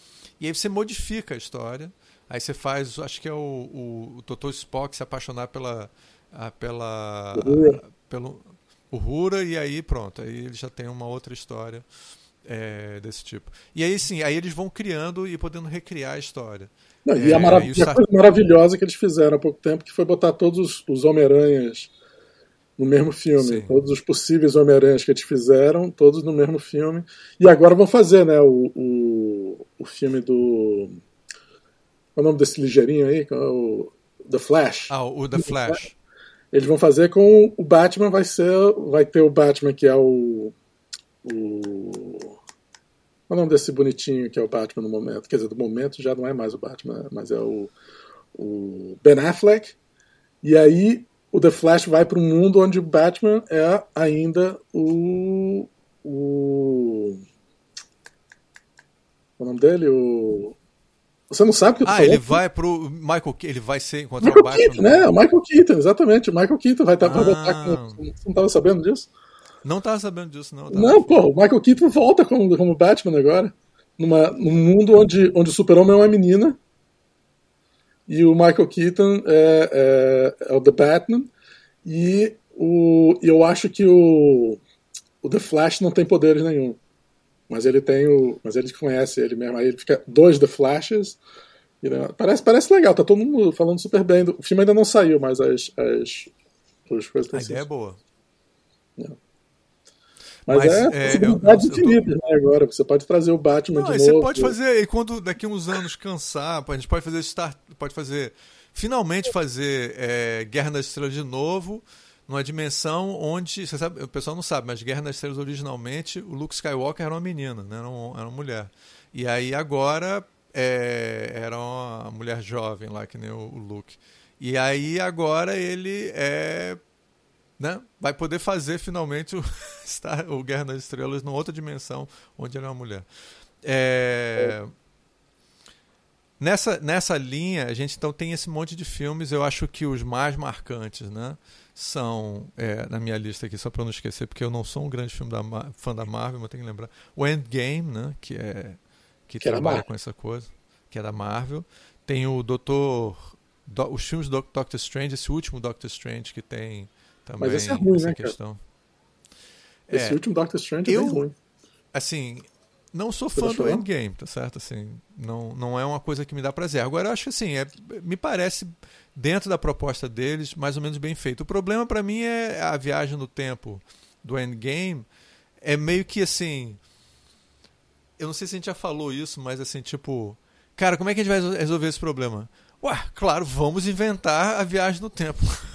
[SPEAKER 1] e aí você modifica a história. Aí você faz, acho que é o, o, o Dr. Spock se apaixonar pela, a- pela,
[SPEAKER 2] Uhura.
[SPEAKER 1] pelo, o Rura e aí pronto, aí ele já tem uma outra história é, desse tipo. E aí sim, aí eles vão criando e podendo recriar a história.
[SPEAKER 2] Não, e, a, é, marav e a coisa maravilhosa que eles fizeram há pouco tempo, que foi botar todos os, os Homem-Aranhas no mesmo filme. Sim. Todos os possíveis Homem-Aranhas que eles fizeram, todos no mesmo filme. E agora vão fazer, né, o, o, o filme do. Qual é o nome desse ligeirinho aí? É o The Flash.
[SPEAKER 1] Ah, o The Flash.
[SPEAKER 2] Eles vão fazer com o Batman, vai ser. Vai ter o Batman que é o. O. É o nome desse bonitinho que é o Batman no momento? Quer dizer, do momento já não é mais o Batman, mas é o, o Ben Affleck. E aí o The Flash vai para um mundo onde o Batman é ainda o. O. É o nome dele? O. Você não sabe que eu tô
[SPEAKER 1] Ah,
[SPEAKER 2] falando?
[SPEAKER 1] ele vai pro Michael ele vai ser encontrar
[SPEAKER 2] Michael
[SPEAKER 1] o Batman.
[SPEAKER 2] Keaton, né? O Michael Keaton, exatamente. O Michael Keaton vai estar
[SPEAKER 1] Ah.
[SPEAKER 2] pra voltar com. Você não estava sabendo disso?
[SPEAKER 1] Não tava sabendo disso, não. Tava...
[SPEAKER 2] Não, pô, o Michael Keaton volta como, como Batman agora. Numa, num mundo onde, onde o super-homem é uma menina. E o Michael Keaton é, é, é o The Batman. E o, e eu acho que o, o The Flash não tem poderes nenhum. Mas ele tem o. Mas ele conhece ele mesmo. Aí ele fica dois The Flashes. Né, parece, parece legal, tá todo mundo falando super bem. do- O filme ainda não saiu, mas as, as, as coisas
[SPEAKER 1] A ideia é boa.
[SPEAKER 2] mas,
[SPEAKER 1] Mas,
[SPEAKER 2] é,
[SPEAKER 1] é,
[SPEAKER 2] possibilidades
[SPEAKER 1] eu tô-
[SPEAKER 2] infinitas, né, agora. Você pode trazer o Batman
[SPEAKER 1] Não,
[SPEAKER 2] de novo.
[SPEAKER 1] você pode fazer, e quando daqui uns anos cansar, a gente pode fazer Star, pode fazer, finalmente fazer é, Guerra das Estrelas de novo, numa dimensão onde, você sabe, o pessoal não sabe, mas Guerra das Estrelas originalmente, o Luke Skywalker era uma menina, né, era, um- era uma mulher. E aí agora é, era uma mulher jovem lá, que nem o, o Luke. E aí agora ele é né, vai poder fazer finalmente o, o Guerra das Estrelas numa outra dimensão onde ele é uma mulher. É, Nessa, nessa linha, a gente então tem esse monte de filmes. Eu acho que os mais marcantes, né? São, é, na minha lista aqui, só para não esquecer, porque eu não sou um grande filme da, fã da Marvel, mas tenho que lembrar. O Endgame, né? Que, é, que,
[SPEAKER 2] Que é
[SPEAKER 1] trabalha com essa coisa, que é da Marvel. Tem o Doutor. Do, os filmes do Doctor Strange, esse último Doctor Strange que tem também
[SPEAKER 2] Mas esse é ruim,
[SPEAKER 1] essa
[SPEAKER 2] né, cara?
[SPEAKER 1] questão.
[SPEAKER 2] Esse
[SPEAKER 1] É.
[SPEAKER 2] último Doctor Strange é
[SPEAKER 1] Eu-
[SPEAKER 2] bem ruim.
[SPEAKER 1] assim, não sou
[SPEAKER 2] Você
[SPEAKER 1] fã do Endgame, tá certo? Assim, não, não é uma coisa que me dá prazer. Agora, eu acho que assim, é, me parece, dentro da proposta deles, mais ou menos bem feito. O problema pra mim é a viagem no tempo do Endgame. É meio que assim. Eu não sei se a gente já falou isso, mas assim, tipo. Cara, como é que a gente vai resol- resolver esse problema? Ué, claro, vamos inventar a viagem no tempo.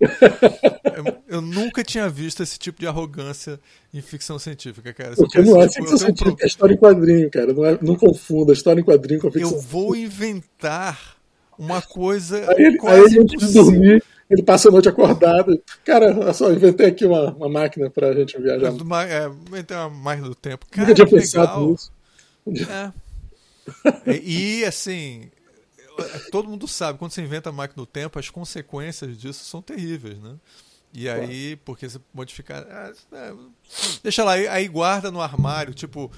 [SPEAKER 1] eu, eu nunca tinha visto esse tipo de arrogância em ficção científica, cara.
[SPEAKER 2] Porque não é
[SPEAKER 1] tipo,
[SPEAKER 2] ficção
[SPEAKER 1] um pro-
[SPEAKER 2] científica, é história em quadrinho, cara. Não, é, não confunda história em quadrinho com ficção
[SPEAKER 1] eu vou inventar uma coisa
[SPEAKER 2] Aí ele, aí
[SPEAKER 1] quase
[SPEAKER 2] ele, antes de dormir, ele passa a noite acordado. Cara, olha só, inventei aqui uma, uma máquina pra gente viajar.
[SPEAKER 1] Do ma- É, inventar uma máquina do tempo. Cara,
[SPEAKER 2] Nunca tinha pensado
[SPEAKER 1] legal.
[SPEAKER 2] nisso.
[SPEAKER 1] É. E, assim, todo mundo sabe, quando você inventa a máquina do tempo, as consequências disso são terríveis, né? E aí, porque você modificar. ah, é, deixa lá, aí, aí guarda no armário, tipo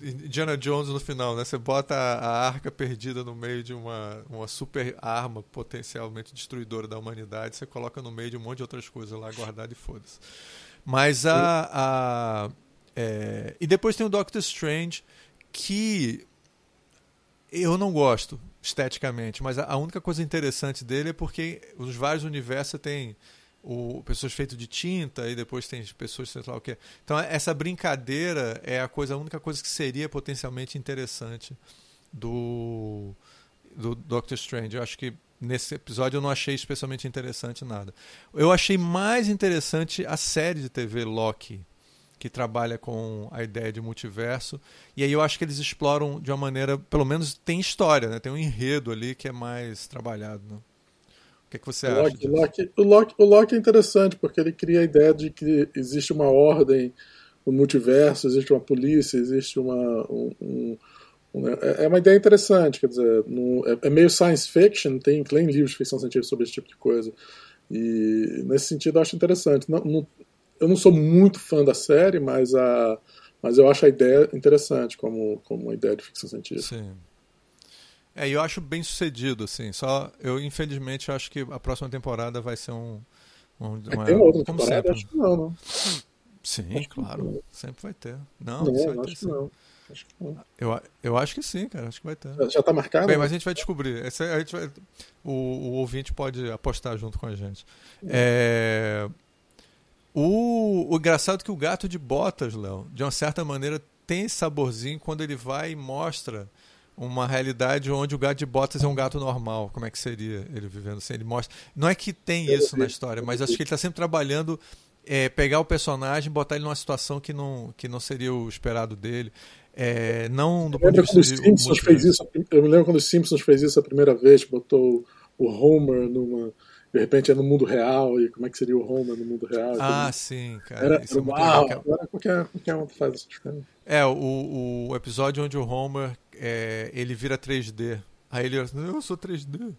[SPEAKER 1] Indiana Jones no final, né? Você bota a, a arca perdida no meio de uma, uma super arma potencialmente destruidora da humanidade, você coloca no meio de um monte de outras coisas lá guardado e foda-se. Mas a. a é, e depois tem o Doctor Strange, que eu não gosto esteticamente, mas a, única coisa interessante dele é porque os vários universos tem o, pessoas feitas de tinta e depois tem pessoas sei lá o que. Então essa brincadeira é a coisa, a única coisa que seria potencialmente interessante do do Doctor Strange. Eu acho que nesse episódio eu não achei especialmente interessante nada. Eu achei mais interessante a série de TV Loki, que trabalha com a ideia de multiverso. E aí eu acho que eles exploram de uma maneira, pelo menos tem história, né? Tem um enredo ali que é mais trabalhado. Né? O que, é que você
[SPEAKER 2] O
[SPEAKER 1] acha?
[SPEAKER 2] Loki,
[SPEAKER 1] disso?
[SPEAKER 2] Loki- o, Loki, o Loki é interessante porque ele cria a ideia de que existe uma ordem no multiverso, existe uma polícia, existe uma. Um, um- um- é é uma ideia interessante, quer dizer, não- é, é meio science fiction, tem, tem livros de ficção científica sobre esse tipo de coisa. E nesse sentido eu acho interessante. Não- não- eu não sou muito fã da série, mas, a, mas eu acho a ideia interessante como, como uma ideia de ficção científica.
[SPEAKER 1] Sim. É, e eu acho bem sucedido, assim. Só eu, infelizmente, acho que a próxima temporada vai ser um.
[SPEAKER 2] Uma, tem outra temporada? Acho que não, não.
[SPEAKER 1] Sim, acho claro. Sempre vai ter. Não, não vai
[SPEAKER 2] acho ter, que não.
[SPEAKER 1] Acho que não. Eu, eu acho que sim, cara. Acho que vai ter.
[SPEAKER 2] Já está marcado?
[SPEAKER 1] Bem, mas a gente vai descobrir. Esse, a gente vai, o, o ouvinte pode apostar junto com a gente. É. é o, o engraçado é que o gato de botas, Léo, de uma certa maneira tem esse saborzinho quando ele vai e mostra uma realidade onde o gato de botas é um gato normal. Como é que seria ele vivendo assim? Ele mostra. Não é que tem isso na história, mas acho que ele está sempre trabalhando é, pegar o personagem, botar ele numa situação que não, que não seria o esperado dele. É, não do
[SPEAKER 2] ponto de vista Simpsons fez isso. Eu me lembro quando os Simpsons fez isso a primeira vez, botou o Homer numa de repente é no mundo real e como é que seria o Homer no mundo real.
[SPEAKER 1] Ah, sim, cara.
[SPEAKER 2] Era, Isso era é uau, agora qualquer, qualquer um faz essas coisas.
[SPEAKER 1] É, o, o episódio onde o Homer é, ele vira 3D. Aí ele eu sou 3D.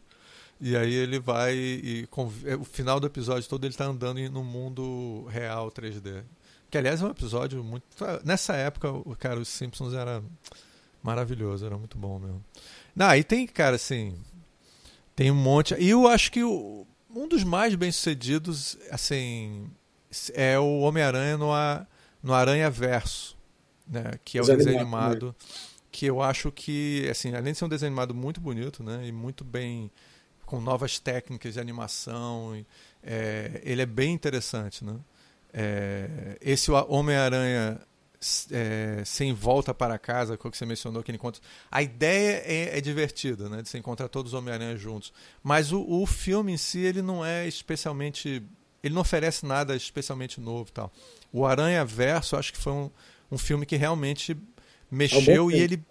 [SPEAKER 1] E aí ele vai e é, o final do episódio todo ele está andando no mundo real 3D. Que aliás é um episódio muito nessa época, o cara os Simpsons era maravilhoso, era muito bom mesmo. Não, aí tem, cara, assim, tem um monte. E eu acho que o, um dos mais bem-sucedidos, assim, é o Homem-Aranha no, no Aranha Verso, né? Que é o desenho animado. Né? Que eu acho que, assim, além de ser um desenho animado muito bonito, né? E muito bem. com novas técnicas de animação. É, ele é bem interessante, né? É, esse Homem-Aranha é, sem volta para casa, que você mencionou que ele encontra. A ideia é, é divertida, né? De você encontrar todos os Homem-Aranha juntos. Mas o, o, filme em si, ele não é especialmente. Ele não oferece nada especialmente novo tal. O Aranha Verso, acho que foi um, um filme que realmente mexeu é um e ele.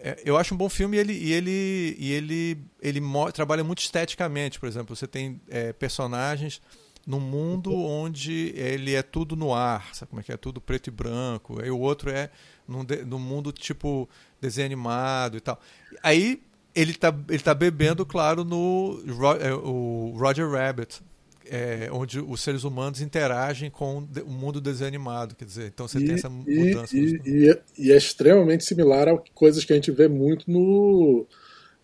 [SPEAKER 1] É, eu acho um bom filme e ele, e ele, e ele, ele, ele trabalha muito esteticamente, por exemplo. Você tem é, personagens num mundo onde ele é tudo no ar, sabe como é que é? Tudo preto e branco. Aí o outro é num, de, num mundo tipo desenho animado e tal. Aí ele tá, ele tá bebendo, claro, no é, o Roger Rabbit, é, onde os seres humanos interagem com o mundo desenho animado. Quer dizer, então você
[SPEAKER 2] e,
[SPEAKER 1] tem essa mudança.
[SPEAKER 2] E, e, é, e, é extremamente similar a coisas que a gente vê muito no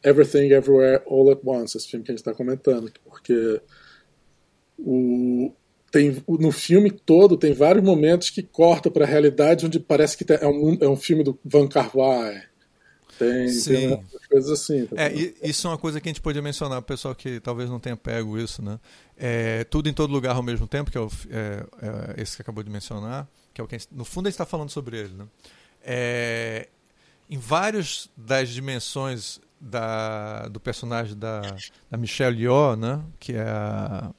[SPEAKER 2] Everything Everywhere All at Once, esse filme que a gente está comentando. Porque o, tem, no filme todo tem vários momentos que corta para a realidade onde parece que é um, é um filme do Van Carvalho. Tem, tem coisas assim.
[SPEAKER 1] Tá é, isso é uma coisa que a gente podia mencionar, o pessoal que talvez não tenha pego isso, né? É, tudo em todo lugar ao mesmo tempo, que é, o, é, é esse que acabou de mencionar, que é o que gente, no fundo a gente está falando sobre ele, né? É, em várias das dimensões da, do personagem da, da Michelle Yeoh, né? Que é a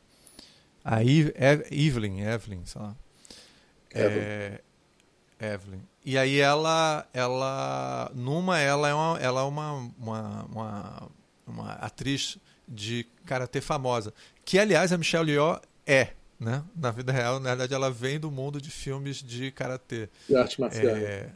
[SPEAKER 1] a Evelyn, Evelyn, sei lá. É, Evelyn. E aí ela, ela, numa ela é uma, ela é uma, uma, uma, uma atriz de karatê famosa, que aliás a Michelle Yeoh é, né? Na vida real, na verdade, ela vem do mundo de filmes de karatê.
[SPEAKER 2] E arte marcial. É,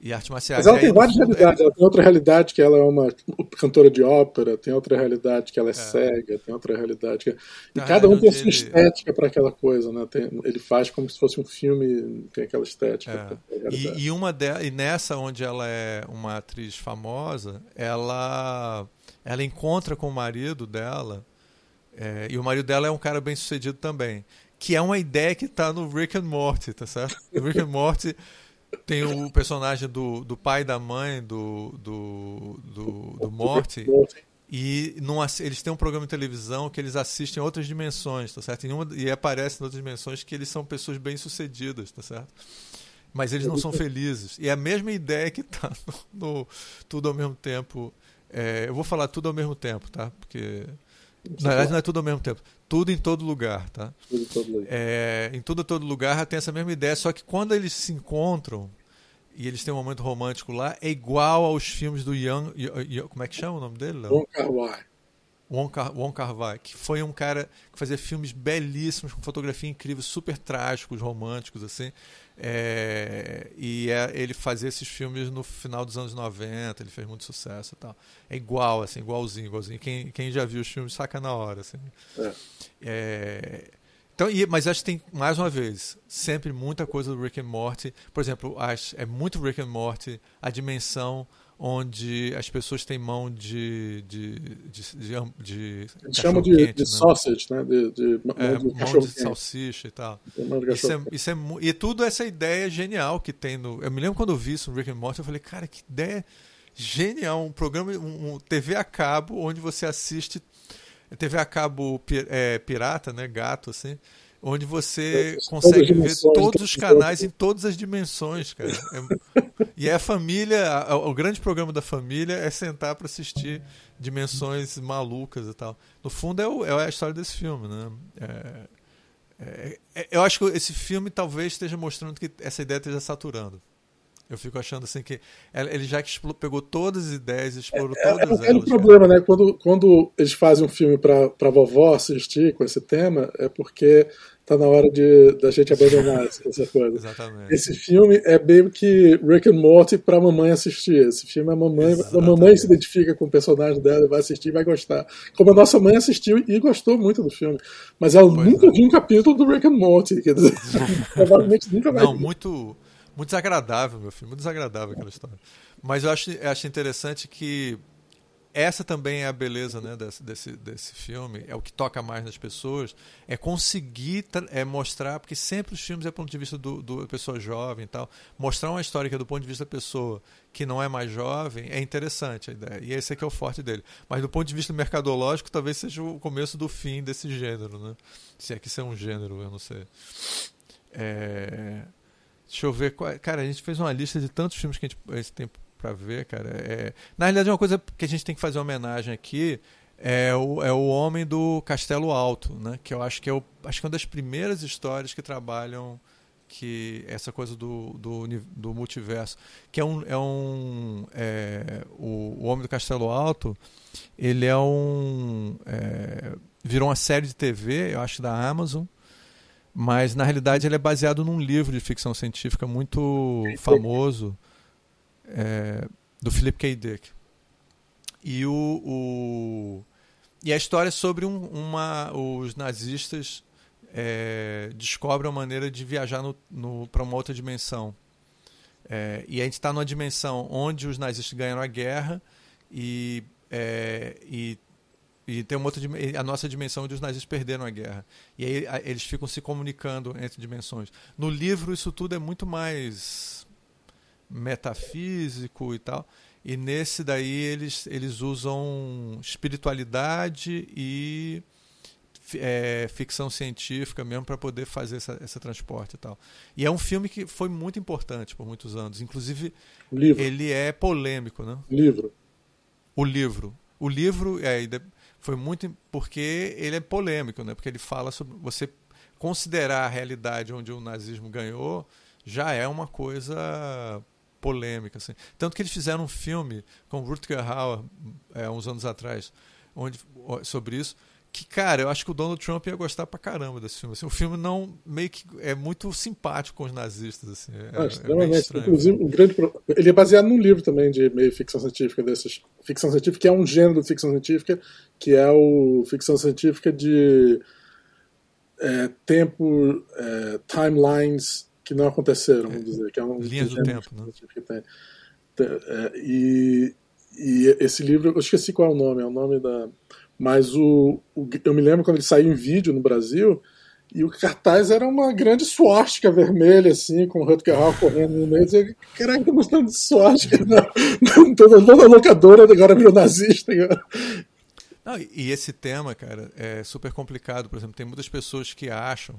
[SPEAKER 1] e arte marcial.
[SPEAKER 2] Mas ela tem várias realidades. É... Ela tem outra realidade que ela é uma cantora de ópera, tem outra realidade que ela é, é. cega, tem outra realidade que... E cada um tem a sua estética para aquela coisa, né? Tem... ele faz como se fosse um filme, tem aquela estética.
[SPEAKER 1] É. E, e, uma de... e nessa onde ela é uma atriz famosa, ela, ela encontra com o marido dela, é... e o marido dela é um cara bem sucedido também. Que é uma ideia que está no Rick and Morty, tá certo? O Rick and Morty tem o personagem do, do pai e da mãe do, do, do, do Morty. E não, eles têm um programa de televisão que eles assistem outras dimensões, tá certo? E, uma, e aparece em outras dimensões que eles são pessoas bem-sucedidas, tá certo? Mas eles não são felizes. E é a mesma ideia que está no, no, Tudo ao mesmo tempo. É, eu vou falar tudo ao mesmo tempo, tá? Porque. Na verdade, não é tudo ao mesmo tempo tudo em todo lugar, tá?
[SPEAKER 2] Tudo em todo lugar.
[SPEAKER 1] É, em tudo todo lugar tem essa mesma ideia, só que quando eles se encontram e eles têm um momento romântico lá, é igual aos filmes do Young, como é que chama o nome dele?
[SPEAKER 2] Wong Kar Wai.
[SPEAKER 1] Wong Kar, Wong Kar Wai, que foi um cara que fazia filmes belíssimos, com fotografia incrível, super trágicos, românticos, assim. É, e é, ele fazia esses filmes no final dos anos 90, ele fez muito sucesso e tal. É igual, assim, igualzinho, igualzinho. Quem, quem já viu os filmes saca na hora, assim. É. É, então, e, mas acho que tem, mais uma vez, sempre muita coisa do Rick and Morty. Por exemplo, acho, é muito Rick and Morty a dimensão onde as pessoas têm mão de. de, de, de, de
[SPEAKER 2] chamam de, quente, de né? sausage, né? De, de,
[SPEAKER 1] é, mão de, salsicha e tal. Isso é, isso é, e tudo essa ideia genial que tem no. Eu me lembro quando eu vi isso no Rick and Morty, eu falei, cara, que ideia genial. Um programa, um, um TV a cabo, onde você assiste. TV a cabo é, pirata, né? Gato, assim onde você consegue ver todos os canais em todas as dimensões, cara. É, e é a família, a, o grande programa da família é sentar para assistir dimensões malucas e tal. No fundo é, o, é a história desse filme, né? É, é, é eu acho que esse filme talvez esteja mostrando que essa ideia esteja saturando. Eu fico achando assim que ele já pegou todas as ideias explorou é, todas é,
[SPEAKER 2] é elas. É o problema, né? Quando, quando eles fazem um filme para pra vovó assistir com esse tema, é porque tá na hora de da gente abandonar essa coisa.
[SPEAKER 1] Exatamente.
[SPEAKER 2] Esse filme é meio que Rick and Morty pra mamãe assistir. Esse filme a mamãe, a mamãe se identifica com o personagem dela, vai assistir e vai gostar. Como a nossa mãe assistiu e gostou muito do filme, mas ela pois nunca é. viu um capítulo do Rick and Morty, quer dizer, provavelmente nunca vai.
[SPEAKER 1] Não, muito muito desagradável, meu filho, muito desagradável aquela história. Mas eu acho, eu acho interessante que essa também é a beleza né, desse, desse, desse filme, é o que toca mais nas pessoas, é conseguir é mostrar, porque sempre os filmes é do ponto de vista do, do pessoa jovem e tal, mostrar uma história que é do ponto de vista da pessoa que não é mais jovem, é interessante a ideia, e esse é que é o forte dele. Mas do ponto de vista mercadológico, talvez seja o começo do fim desse gênero, né? Se é que isso é um gênero, eu não sei. É... Deixa eu ver. Cara, a gente fez uma lista de tantos filmes que a gente, tem para ver, cara. É... Na realidade, uma coisa que a gente tem que fazer homenagem aqui é o, é o Homem do Castelo Alto, né? Que eu acho que é, o, acho que é uma das primeiras histórias que trabalham que essa coisa do, do, do multiverso, que é um, é um é, o, o Homem do Castelo Alto, ele é um é, virou uma série de TV, eu acho da Amazon, mas na realidade ele é baseado num livro de ficção científica muito famoso é, do Philip K. Dick. E, o, o, e a história é sobre um, uma, os nazistas é, descobrem uma maneira de viajar para uma outra dimensão. É, e a gente está numa dimensão onde os nazistas ganharam a guerra e, é, e e tem uma outra a nossa dimensão onde os nazistas perderam a guerra. E aí eles ficam se comunicando entre dimensões. No livro isso tudo é muito mais metafísico e tal. E nesse daí eles, eles usam espiritualidade e é, ficção científica mesmo para poder fazer essa, esse transporte e tal. E é um filme que foi muito importante por muitos anos. Inclusive,
[SPEAKER 2] livro.
[SPEAKER 1] ele é polêmico, né?
[SPEAKER 2] Livro.
[SPEAKER 1] O livro. O livro é, foi muito porque ele é polêmico, né? Porque ele fala sobre você considerar a realidade onde o nazismo ganhou já é uma coisa polêmica, assim. Tanto que eles fizeram um filme com Rutger Hauer é, uns anos atrás, onde sobre isso que, cara, eu acho que o Donald Trump ia gostar pra caramba desse filme. Assim, o filme não meio que é muito simpático com os nazistas, assim. É, ah,
[SPEAKER 2] é Inclusive, o grande ele é baseado num livro também de meio ficção científica desses. Ficção científica que é um gênero de ficção científica que é o ficção científica de é, tempo, é, timelines que não aconteceram, vamos dizer, que é um
[SPEAKER 1] linhas do tempo, né?
[SPEAKER 2] Que tem. É, e, e esse livro, eu esqueci qual é o nome, é o nome da mas o, o, eu me lembro quando ele saiu em vídeo no Brasil, e o cartaz era uma grande suástica vermelha, assim, com o Rutger Hauer correndo no meio. Eu, caralho, tô gostando de suástica. Toda, toda locadora agora virou nazista.
[SPEAKER 1] Não, e esse tema, cara, é super complicado. Por exemplo, tem muitas pessoas que acham,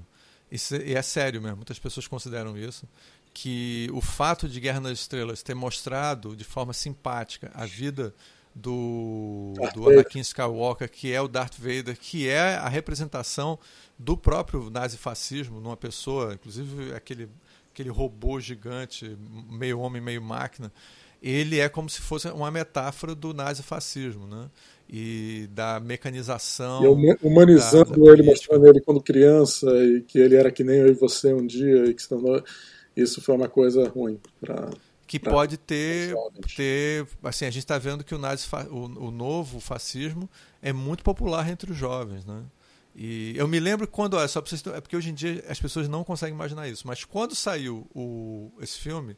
[SPEAKER 1] e é sério mesmo, muitas pessoas consideram isso, que o fato de Guerra nas Estrelas ter mostrado de forma simpática a vida do, do Anakin Skywalker, que é o Darth Vader, que é a representação do próprio nazifascismo numa pessoa, inclusive aquele, aquele robô gigante, meio homem, meio máquina. Ele é como se fosse uma metáfora do nazifascismo, né? E da mecanização.
[SPEAKER 2] E humanizando da, da ele, mostrando ele quando criança, e que ele era que nem eu e você um dia, e que isso foi uma coisa ruim para
[SPEAKER 1] que pra pode ter, ter assim a gente está vendo que o, nazi, o, o, novo fascismo é muito popular entre os jovens né e eu me lembro quando olha, só vocês, é porque hoje em dia as pessoas não conseguem imaginar isso mas quando saiu o, esse filme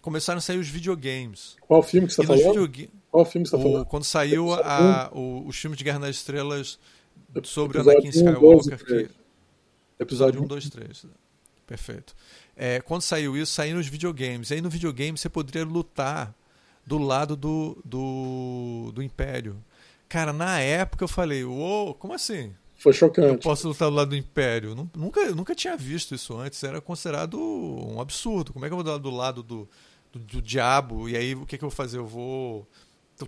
[SPEAKER 1] começaram a sair os videogames.
[SPEAKER 2] Qual filme que você está falando? Videog...
[SPEAKER 1] Qual filme que você está falando? Quando saiu a, o, os filmes de Guerra nas Estrelas sobre Episódio Anakin Skywalker. 1, 2, que... Episódio 1, 2, 3. Perfeito. É, quando saiu isso, saíram os videogames. Aí no videogame você poderia lutar do lado do, do, do Império. Cara, na época eu falei, uou, como assim?
[SPEAKER 2] Foi chocante. Eu
[SPEAKER 1] posso lutar do lado do Império. Nunca, nunca tinha visto isso antes. Era considerado um absurdo. Como é que eu vou dar do lado do, do, do diabo? E aí o que, que eu vou fazer? Eu vou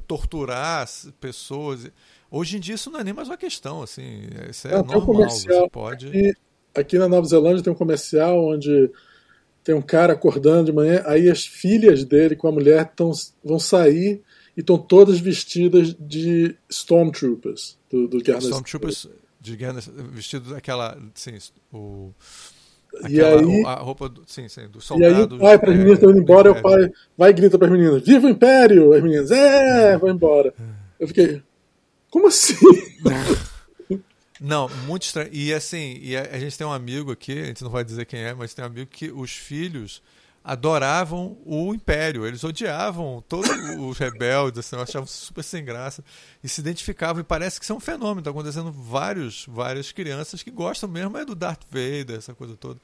[SPEAKER 1] torturar pessoas. Hoje em dia isso não é nem mais uma questão. Assim, isso é não, normal. Um comercial. Você pode.
[SPEAKER 2] Aqui, aqui na Nova Zelândia tem um comercial onde tem um cara acordando de manhã, aí as filhas dele com a mulher tão, vão sair e estão todas vestidas de Stormtroopers do, do Guerra
[SPEAKER 1] Stormtroopers de guerra vestido daquela, sim, o
[SPEAKER 2] Aquela, e aí,
[SPEAKER 1] a roupa do, sim, sim, do soldado.
[SPEAKER 2] E aí pai, para as meninas estão indo embora, o pai vai e grita para as meninas: Viva o Império! As meninas, é, vai embora. Eu fiquei, como assim?
[SPEAKER 1] Não, muito estranho. E assim, e a, a, gente tem um amigo aqui, a gente não vai dizer quem é, mas tem um amigo que os filhos adoravam o Império. Eles odiavam todos os rebeldes, assim, achavam super sem graça e se identificavam. E parece que isso é um fenômeno. Está acontecendo vários, várias crianças que gostam mesmo é do Darth Vader, essa coisa toda.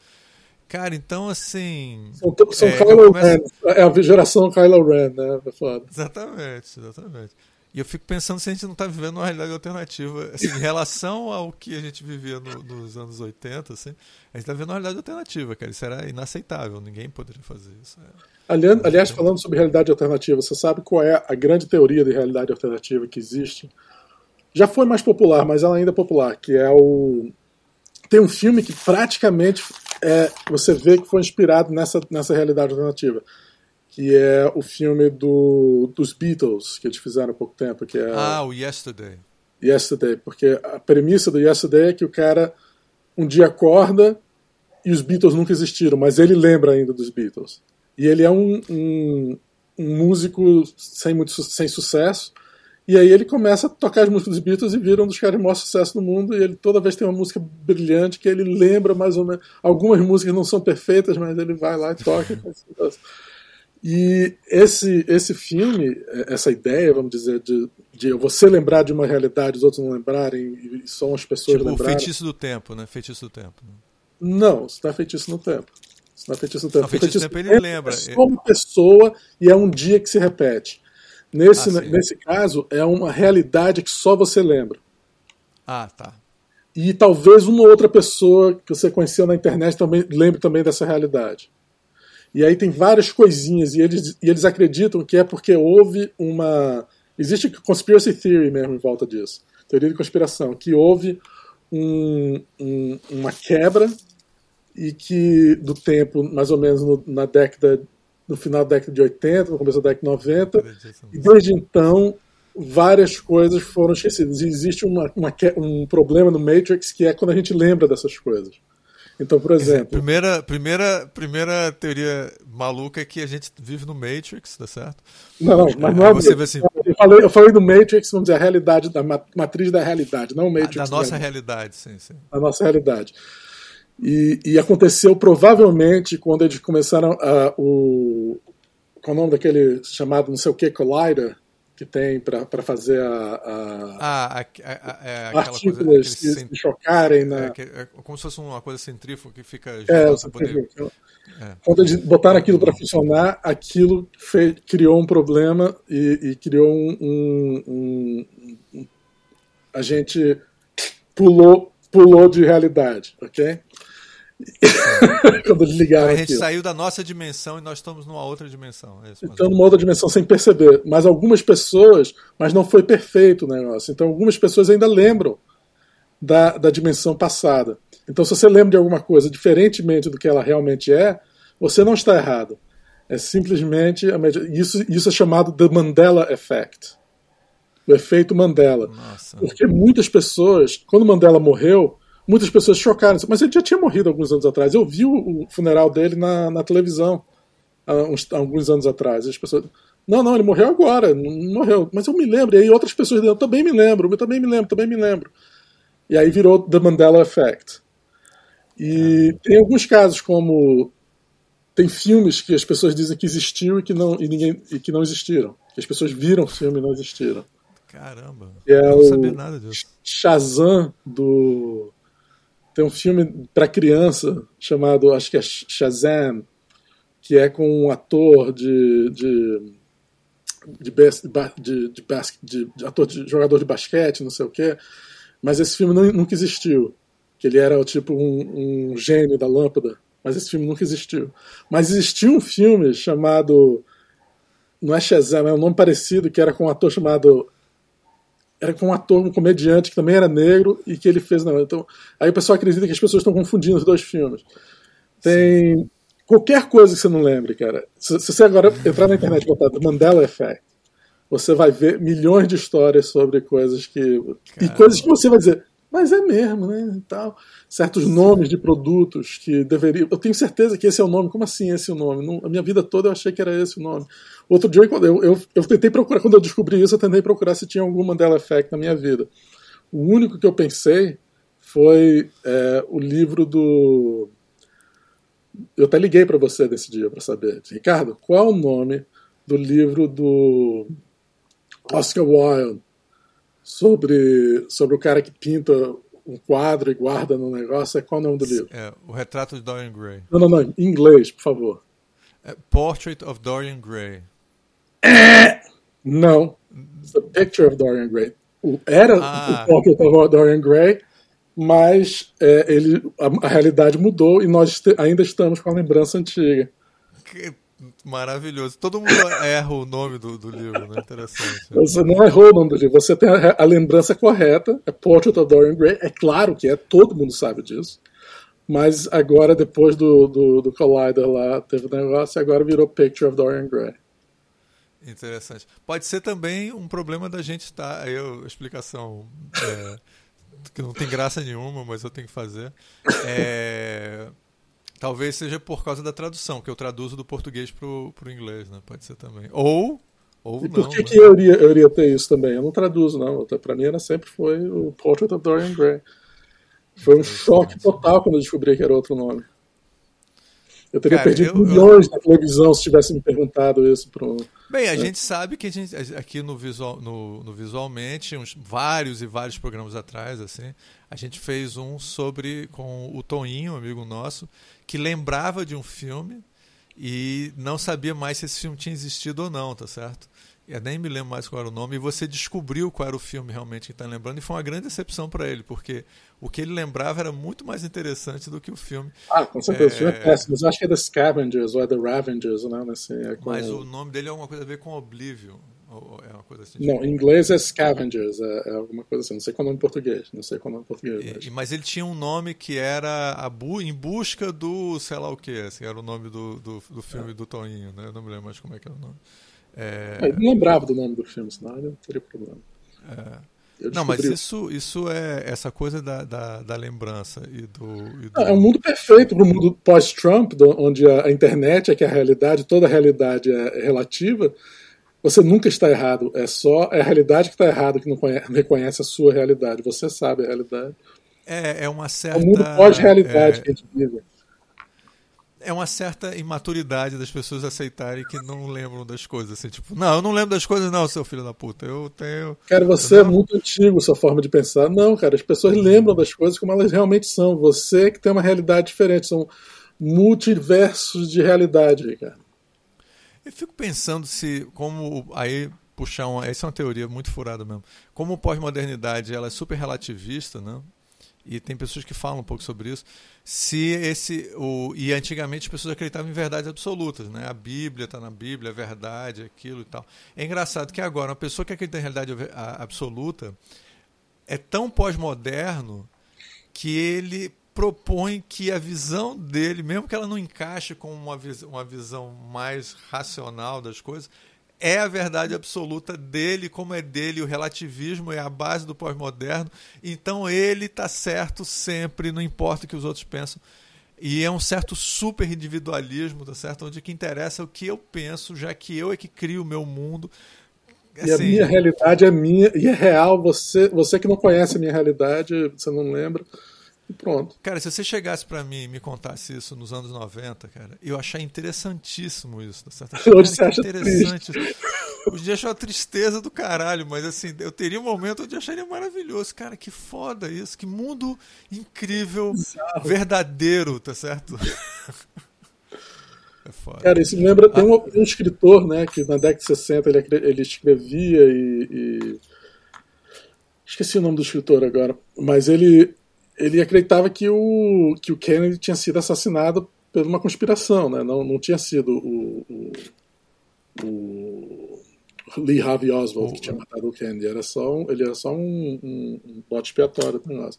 [SPEAKER 1] Cara, então assim.
[SPEAKER 2] São, são é, Kylo começo... Ren. É a geração Kylo Ren, né? É foda.
[SPEAKER 1] Exatamente, exatamente. E eu fico pensando se a gente não está vivendo uma realidade alternativa, assim, em relação ao que a gente vivia no, nos anos 80, assim, a gente está vivendo uma realidade alternativa, cara. Isso era inaceitável, ninguém poderia fazer isso. É.
[SPEAKER 2] Aliás, aliás, falando sobre realidade alternativa, você sabe qual é a grande teoria de realidade alternativa que existe? Já foi mais popular, mas ela ainda é popular, que é o. Tem um filme que praticamente é, você vê que foi inspirado nessa, nessa realidade alternativa que é o filme do, dos Beatles, que eles fizeram há pouco tempo. Que é
[SPEAKER 1] ah, o Yesterday.
[SPEAKER 2] Yesterday, porque a premissa do Yesterday é que o cara um dia acorda e os Beatles nunca existiram, mas ele lembra ainda dos Beatles. E ele é um, um, um músico sem, muito, sem sucesso, e aí ele começa a tocar as músicas dos Beatles e vira um dos caras de maior sucesso no mundo. E ele toda vez tem uma música brilhante que ele lembra mais ou menos. Algumas músicas não são perfeitas, mas ele vai lá e toca. E esse, esse filme, essa ideia, vamos dizer, de, de você lembrar de uma realidade, os outros não lembrarem, e só as pessoas
[SPEAKER 1] tipo
[SPEAKER 2] lembrarem.
[SPEAKER 1] feitiço do tempo, né? Feitiço do tempo. Né?
[SPEAKER 2] Não, isso não é feitiço no tempo. Isso não é feitiço no tempo. Não,
[SPEAKER 1] feitiço, feitiço do tempo ele lembra. É
[SPEAKER 2] só uma pessoa e é um dia que se repete. Nesse, ah, nesse caso, é uma realidade que só você lembra.
[SPEAKER 1] Ah, tá.
[SPEAKER 2] E talvez uma outra pessoa que você conheceu na internet também lembre também dessa realidade. E aí tem várias coisinhas, e eles, e eles acreditam que é porque houve uma. Existe conspiracy theory mesmo em volta disso teoria de conspiração que houve um, um, uma quebra e que do tempo, mais ou menos no, na década, no final da década de 80, no começo da década de 90, e desde então várias coisas foram esquecidas. E existe uma, uma, um problema no Matrix que é quando a gente lembra dessas coisas. Então, por exemplo. Dizer,
[SPEAKER 1] primeira, primeira, primeira teoria maluca é que a gente vive no Matrix, tá certo?
[SPEAKER 2] Não, mas não é. Você vê assim, eu, falei, eu falei do Matrix, vamos dizer, a realidade, da matriz da realidade, não o Matrix.
[SPEAKER 1] Da nossa realidade, sim, sim.
[SPEAKER 2] Da nossa realidade. E, e, aconteceu provavelmente quando eles começaram a, o. Qual é o nome daquele chamado não sei o que, Collider? Que tem para fazer a, a,
[SPEAKER 1] ah, a, a,
[SPEAKER 2] é partículas que se chocarem na...
[SPEAKER 1] É, é, como se fosse uma coisa centrífuga que fica
[SPEAKER 2] é, poder... é. quando eles botaram aquilo para funcionar aquilo fez, criou um problema e, e criou um, um, um, um, a gente pulou pulou de realidade ok
[SPEAKER 1] Quando ligaram. A gente aquilo. saiu da nossa dimensão e nós estamos numa outra dimensão.
[SPEAKER 2] É então, numa outra dimensão sem perceber. Mas algumas pessoas, mas não foi perfeito o negócio. Então, algumas pessoas ainda lembram da, da dimensão passada. Então, se você lembra de alguma coisa diferentemente do que ela realmente é, você não está errado. É simplesmente. Isso, isso é chamado The Mandela Effect. O efeito Mandela. Nossa. Porque muitas pessoas, quando Mandela morreu, muitas pessoas chocaram. Mas ele já tinha morrido alguns anos atrás. Eu vi o, funeral dele na, na televisão há uns, alguns anos atrás. As pessoas. Não, não, ele morreu agora, não morreu. Mas eu me lembro. E aí outras pessoas eu também me lembro, eu também me lembro, também me lembro. E aí virou The Mandela Effect. E tem alguns casos como tem filmes que as pessoas dizem que existiu e que não, e ninguém, e que não existiram. Que as pessoas viram o filme e não existiram.
[SPEAKER 1] Caramba.
[SPEAKER 2] É
[SPEAKER 1] não
[SPEAKER 2] o
[SPEAKER 1] sabia nada disso.
[SPEAKER 2] Shazam do. Tem um filme para criança chamado, acho que é Shazam, que é com um ator de. de de, de, de, de, de ator de jogador de basquete, não sei o quê, mas esse filme não, nunca existiu. Que ele era tipo um, um gênio da lâmpada, mas esse filme nunca existiu. Mas existiu um filme chamado. Não é Shazam, é um nome parecido, que era com um ator chamado era com um ator, um comediante que também era negro e que ele fez. Não, então, aí o pessoal acredita que as pessoas estão confundindo os dois filmes. Tem Sim. qualquer coisa que você não lembre, cara. Se, se, você agora entrar na internet e botar Mandela Effect, você vai ver milhões de histórias sobre coisas que. Caramba. E coisas que você vai dizer, mas é mesmo, né? Tal. Certos nomes de produtos que deveriam. Eu tenho certeza que esse é o nome. Como assim esse é o nome? Não, a minha vida toda eu achei que era esse o nome. Outro dia, eu, eu, eu tentei procurar, quando eu descobri isso, eu tentei procurar se tinha algum Mandela Effect na minha vida. O único que eu pensei foi é, o livro do. Eu até liguei para você nesse dia para saber. Ricardo, qual é o nome do livro do Oscar Wilde sobre, sobre o cara que pinta um quadro e guarda no negócio? É qual é o nome do livro?
[SPEAKER 1] É, o Retrato de Dorian Gray.
[SPEAKER 2] Não, não, não. Em inglês, por favor.
[SPEAKER 1] É Portrait of Dorian Gray.
[SPEAKER 2] É! Não. The Picture of Dorian Gray. Era ah. o Portrait of Dorian Gray, mas é, ele, a, a, realidade mudou e nós ainda estamos com a lembrança antiga.
[SPEAKER 1] Que maravilhoso. Todo mundo erra o nome do, do livro, né? Interessante.
[SPEAKER 2] Você não errou o nome do livro, você tem a, a lembrança correta. É Portrait of Dorian Gray. É claro que é, todo mundo sabe disso. Mas agora, depois do, do, do Collider lá, teve um negócio e agora virou Picture of Dorian Gray.
[SPEAKER 1] Interessante. Pode ser também um problema da gente estar. Tá, a explicação é, que não tem graça nenhuma, mas eu tenho que fazer. É, talvez seja por causa da tradução, que eu traduzo do português para o inglês, né? Pode ser também. Ou. Ou
[SPEAKER 2] e
[SPEAKER 1] por
[SPEAKER 2] não,
[SPEAKER 1] que, né?
[SPEAKER 2] que eu, iria, eu iria ter isso também? Eu não traduzo, não. Para mim era sempre foi o Portrait of Dorian Gray. Foi um choque total quando eu descobri que era outro nome. Eu teria Cara, perdido eu, milhões eu... na televisão se tivesse me perguntado isso para
[SPEAKER 1] Bem, a né? gente sabe que a gente, aqui no, visual, no, no, Visualmente, uns vários e vários programas atrás, assim, a gente fez um sobre com o Toninho, amigo nosso, que lembrava de um filme e não sabia mais se esse filme tinha existido ou não, tá certo? Eu nem me lembro mais qual era o nome, e você descobriu qual era o filme realmente que está lembrando, e foi uma grande decepção para ele, porque o que ele lembrava era muito mais interessante do que o filme.
[SPEAKER 2] Ah, com certeza, é... o filme é péssimo, mas eu acho que é The Scavengers, ou é The Ravengers, né? É
[SPEAKER 1] com... Mas o nome dele é alguma coisa a ver com Oblivion. É uma coisa assim,
[SPEAKER 2] não, em inglês é Scavengers, é, é, alguma coisa assim. Não sei qual é o nome em português. Não sei qual é o nome em português.
[SPEAKER 1] Mas... mas ele tinha um nome que era a bu em busca do sei lá o que, assim, era o nome do, do, do filme é. do Toninho, né? Eu não me lembro mais como é que era o nome.
[SPEAKER 2] É... Eu não lembrava do nome do filme, senão não teria problema.
[SPEAKER 1] É. Não, mas isso, isso é essa coisa da, da, da lembrança e do, e do...
[SPEAKER 2] É um mundo perfeito para o mundo pós-Trump, onde a, a, internet é que é a realidade, toda a realidade é relativa. Você nunca está errado, é só é a realidade que está errada que não, conhece, não reconhece a sua realidade. Você sabe a realidade.
[SPEAKER 1] É, é uma certa.
[SPEAKER 2] É um mundo pós-realidade é... que a gente vive
[SPEAKER 1] é uma certa imaturidade das pessoas aceitarem que não lembram das coisas. Assim, tipo, não, eu não lembro das coisas, não, seu filho da puta. Eu tenho.
[SPEAKER 2] Cara, você é muito antigo, sua forma de pensar. Não, cara, as pessoas lembram das coisas como elas realmente são. Você que tem uma realidade diferente. São multiversos de realidade, cara.
[SPEAKER 1] Eu fico pensando se, como. Aí, puxar uma. Essa é uma teoria muito furada mesmo. Como pós-modernidade ela é super relativista, né? e tem pessoas que falam um pouco sobre isso, se esse o e antigamente as pessoas acreditavam em verdades absolutas, né? A Bíblia está na Bíblia, a verdade, aquilo e tal. É engraçado que agora uma pessoa que acredita em realidade absoluta é tão pós-moderno que ele propõe que a visão dele, mesmo que ela não encaixe com uma, vis uma visão mais racional das coisas, é a verdade absoluta dele, como é dele, o relativismo é a base do pós-moderno. Então ele está certo sempre, não importa o que os outros pensam. E é um certo super individualismo, tá certo? Onde que interessa é o que eu penso, já que eu é que crio o meu mundo.
[SPEAKER 2] Assim, e a assim, minha realidade é minha e é real. Você, você que não conhece a minha realidade, você não lembra. E pronto.
[SPEAKER 1] Cara, se você chegasse para mim e me contasse isso nos anos 90, cara, eu achar interessantíssimo isso, tá certo? Achei,
[SPEAKER 2] Hoje você acha interessante.
[SPEAKER 1] Triste. Hoje achou a tristeza do caralho, mas assim, eu teria um momento onde eu acharia maravilhoso. Cara, que foda isso, que mundo incrível, Exato. verdadeiro, tá certo?
[SPEAKER 2] É foda. Cara, isso me lembra, tem um, um, escritor, né, que na década de 60 ele, ele escrevia e, e, Esqueci o nome do escritor agora, mas ele, ele acreditava que o, que o Kennedy tinha sido assassinado por uma conspiração, né? não, não tinha sido o, o, o Lee Harvey Oswald que tinha matado o Kennedy, era só um, ele era só um, um, um bote expiatório para nós.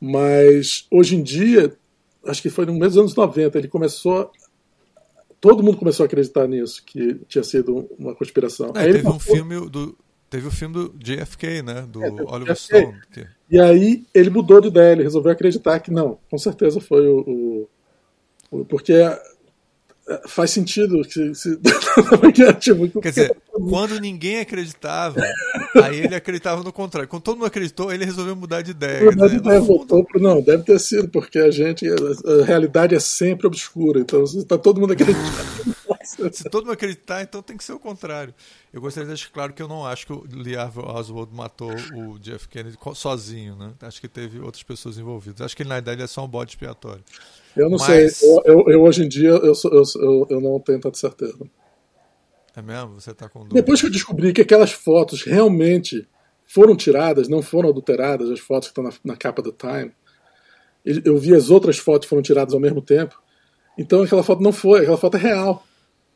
[SPEAKER 2] Mas hoje em dia, acho que foi no mês dos anos 90, ele começou todo mundo começou a acreditar nisso, que tinha sido uma conspiração.
[SPEAKER 1] É, teve um filme do. Teve o filme do JFK, né? Do é, Oliver Stone. Que...
[SPEAKER 2] E aí ele mudou de ideia, ele resolveu acreditar que não, com certeza foi o. o, o porque faz sentido que se...
[SPEAKER 1] tipo, quer dizer quando ninguém acreditava aí ele acreditava no contrário quando todo mundo acreditou ele resolveu mudar de ideia
[SPEAKER 2] mudar de ideia voltou pro não deve ter sido porque a gente a, realidade é sempre obscura então está todo mundo acreditando
[SPEAKER 1] se todo mundo acreditar então tem que ser o contrário eu gostaria de deixar claro que eu não acho que o Lee Harvey Oswald matou o Jeff Kennedy sozinho né acho que teve outras pessoas envolvidas acho que ele na verdade é só um bode expiatório
[SPEAKER 2] eu não Mas... sei. Eu, eu, eu, hoje em dia eu, eu, eu, eu não tenho tanta certeza.
[SPEAKER 1] É mesmo? Você tá com dúvida?
[SPEAKER 2] Depois que eu descobri que aquelas fotos realmente foram tiradas, não foram adulteradas, as fotos que estão na, na capa do Time, eu vi as outras fotos que foram tiradas ao mesmo tempo. Então aquela foto não foi, aquela foto é real.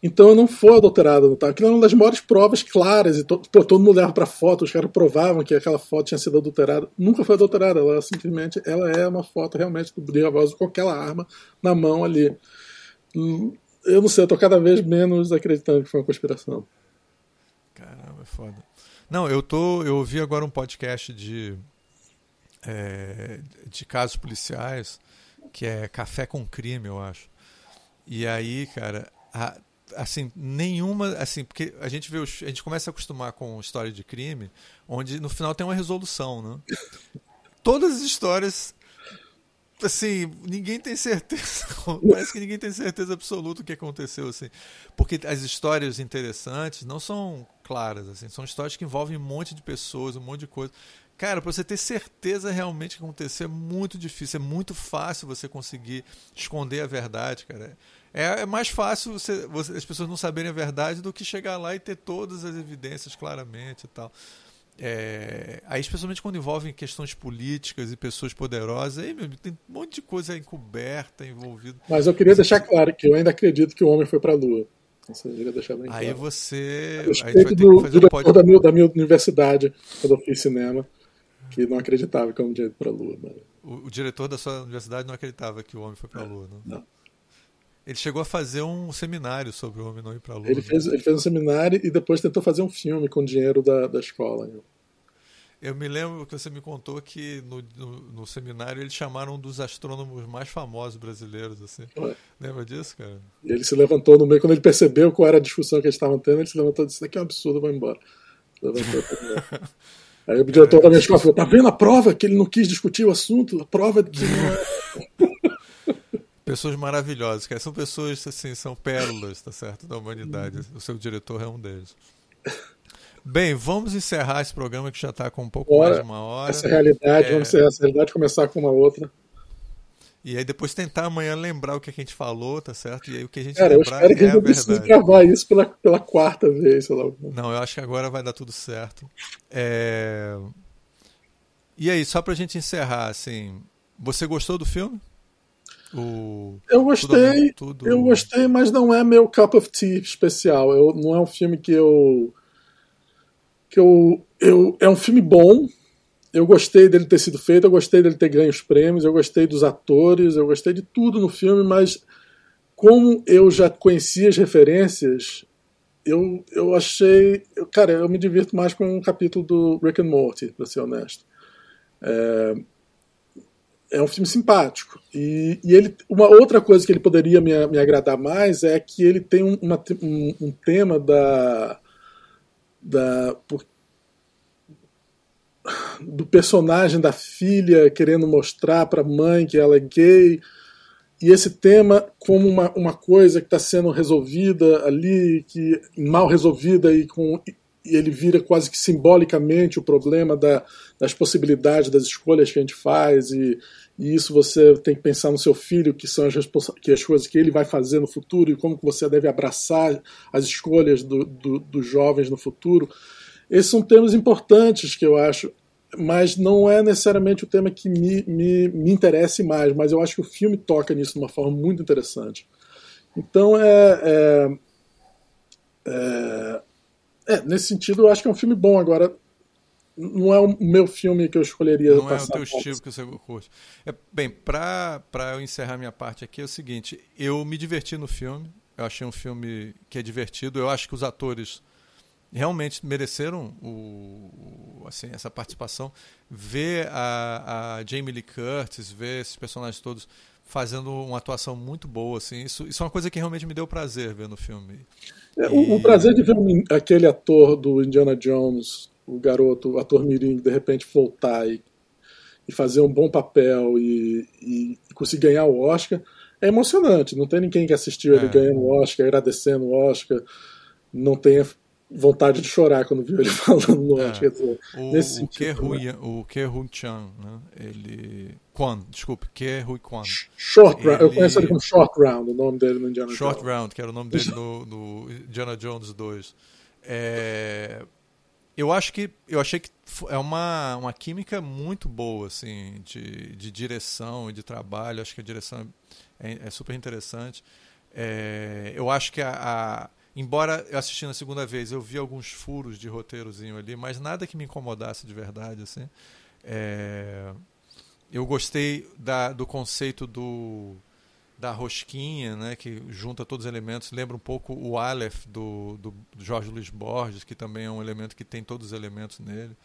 [SPEAKER 2] Então não foi adulterada no Aquilo era uma das maiores provas claras. E to, pô, todo mundo leva para foto, os caras provavam que aquela foto tinha sido adulterada. Nunca foi adulterada, ela simplesmente ela é uma foto realmente do Brilho com aquela arma na mão ali. Eu não sei, eu tô cada vez menos acreditando que foi uma conspiração.
[SPEAKER 1] Caramba, é foda. Não, eu tô. Eu ouvi agora um podcast de. É, de casos policiais, que é Café com Crime, eu acho. E aí, cara, a, assim, nenhuma, assim, porque a gente vê, os, a gente começa a acostumar com história de crime, onde no final tem uma resolução, né? Todas as histórias assim, ninguém tem certeza, parece que ninguém tem certeza absoluta do que aconteceu assim, porque as histórias interessantes não são claras assim, são histórias que envolvem um monte de pessoas, um monte de coisa. Cara, para você ter certeza realmente que aconteceu é muito difícil, é muito fácil você conseguir esconder a verdade, cara. É, é mais fácil você, você, as pessoas não saberem a verdade do que chegar lá e ter todas as evidências claramente e tal. É, aí, especialmente quando envolvem questões políticas e pessoas poderosas, aí, meu, tem um monte de coisa encoberta, envolvida.
[SPEAKER 2] Mas eu queria deixar claro que eu ainda acredito que o homem foi para a Lua. Isso eu deixar bem
[SPEAKER 1] aí
[SPEAKER 2] claro.
[SPEAKER 1] você.
[SPEAKER 2] A aí vai do, do pode... da, minha, da minha universidade, quando eu fiz cinema, que não acreditava que o homem tinha ido para a Lua. Mas...
[SPEAKER 1] O, o, diretor da sua universidade não acreditava que o homem foi para a Lua,
[SPEAKER 2] não? Não.
[SPEAKER 1] Ele chegou a fazer um seminário sobre o homem não ir para a Lua.
[SPEAKER 2] Ele fez, ele fez um seminário e depois tentou fazer um filme com dinheiro da, da escola.
[SPEAKER 1] Eu me lembro que você me contou que no, no, no, seminário eles chamaram um dos astrônomos mais famosos brasileiros, assim. Lembra disso, cara?
[SPEAKER 2] E ele se levantou no meio, quando ele percebeu qual era a discussão que eles estavam tendo, ele se levantou e disse: Isso aqui é um absurdo, vou embora. Levantou Aí o diretor da minha escola falou: Tá vendo a prova que ele não quis discutir o assunto? A prova de que é.
[SPEAKER 1] Pessoas maravilhosas, cara. São pessoas, assim, são pérolas, tá certo? Da humanidade. O seu diretor é um deles. Bem, vamos encerrar esse programa que já está com um pouco mais de uma hora.
[SPEAKER 2] Essa realidade, é... vamos encerrar essa realidade começar com uma outra.
[SPEAKER 1] E aí depois tentar amanhã lembrar o que a gente falou, tá certo? E aí o que a gente
[SPEAKER 2] Cara, lembrar eu espero que é a precise gravar isso pela, pela quarta vez, sei lá.
[SPEAKER 1] Não, eu acho que agora vai dar tudo certo. É... E aí, só pra gente encerrar, assim, você gostou do filme?
[SPEAKER 2] O... Eu gostei, tudo, tudo... eu gostei, mas não é meu cup of tea especial. Eu, não é um filme que eu que eu, eu é um filme bom. Eu gostei dele ter sido feito, eu gostei dele ter ganho os prêmios, eu gostei dos atores, eu gostei de tudo no filme, mas como eu já conhecia as referências, eu, eu achei. Eu, cara, eu me divirto mais com um capítulo do Rick and Morty, para ser honesto. É, é um filme simpático. E, e, ele, uma outra coisa que ele poderia me, me agradar mais é que ele tem um, uma, um, um tema da. da por, do personagem da filha querendo mostrar para a mãe que ela é gay e esse tema como uma, uma coisa que está sendo resolvida ali, que mal resolvida e com e ele vira quase que simbolicamente o problema da, das possibilidades das escolhas que a gente faz e, e, isso você tem que pensar no seu filho que são as, que as coisas que ele vai fazer no futuro e como que você deve abraçar as escolhas do, do, dos jovens no futuro esses são temas importantes que eu acho mas não é necessariamente o tema que me, me, me interesse mais, mas eu acho que o filme toca nisso de uma forma muito interessante. Então, é, é, é, é nesse sentido, eu acho que é um filme bom. Agora, não é o meu filme que eu escolheria
[SPEAKER 1] Não é o teu estilo que você curte. É, bem, para eu encerrar minha parte aqui, é o seguinte: eu me diverti no filme. Eu achei um filme que é divertido. Eu acho que os atores realmente mereceram o, assim, essa participação. Ver a, a Jamie Lee Curtis, ver esses personagens todos fazendo uma atuação muito boa, assim, isso, isso é uma coisa que realmente me deu prazer ver no filme.
[SPEAKER 2] É, e... o, o, prazer de ver aquele ator do Indiana Jones, o garoto, o ator mirim, de repente voltar e, e fazer um bom papel e, e, conseguir ganhar o Oscar, é emocionante. Não tem ninguém que assistiu ele é. ganhando o Oscar, agradecendo o Oscar, não tenha vontade de chorar quando viu ele falando no é, quer dizer,
[SPEAKER 1] o, nesse o sentido, né? o Ke Hui Chan, né? ele Quan, desculpe, Ke Hui Quan.
[SPEAKER 2] Short ele... Round, eu conheço ele como Short Round, o nome dele no Indiana
[SPEAKER 1] Short Jones. Round, que era o nome dele no, no Indiana Jones 2. É, eu acho que eu achei que é uma, uma química muito boa assim de, de direção e de trabalho. Acho que a direção é, é super interessante. É, eu acho que a, a Embora eu assistindo a segunda vez, eu vi alguns furos de roteirozinho ali, mas nada que me incomodasse de verdade. assim. É... Eu gostei da, do conceito do, da rosquinha, né, que junta todos os elementos. Lembra um pouco o Aleph do, do, Jorge Luiz Borges, que também é um elemento que tem todos os elementos nele.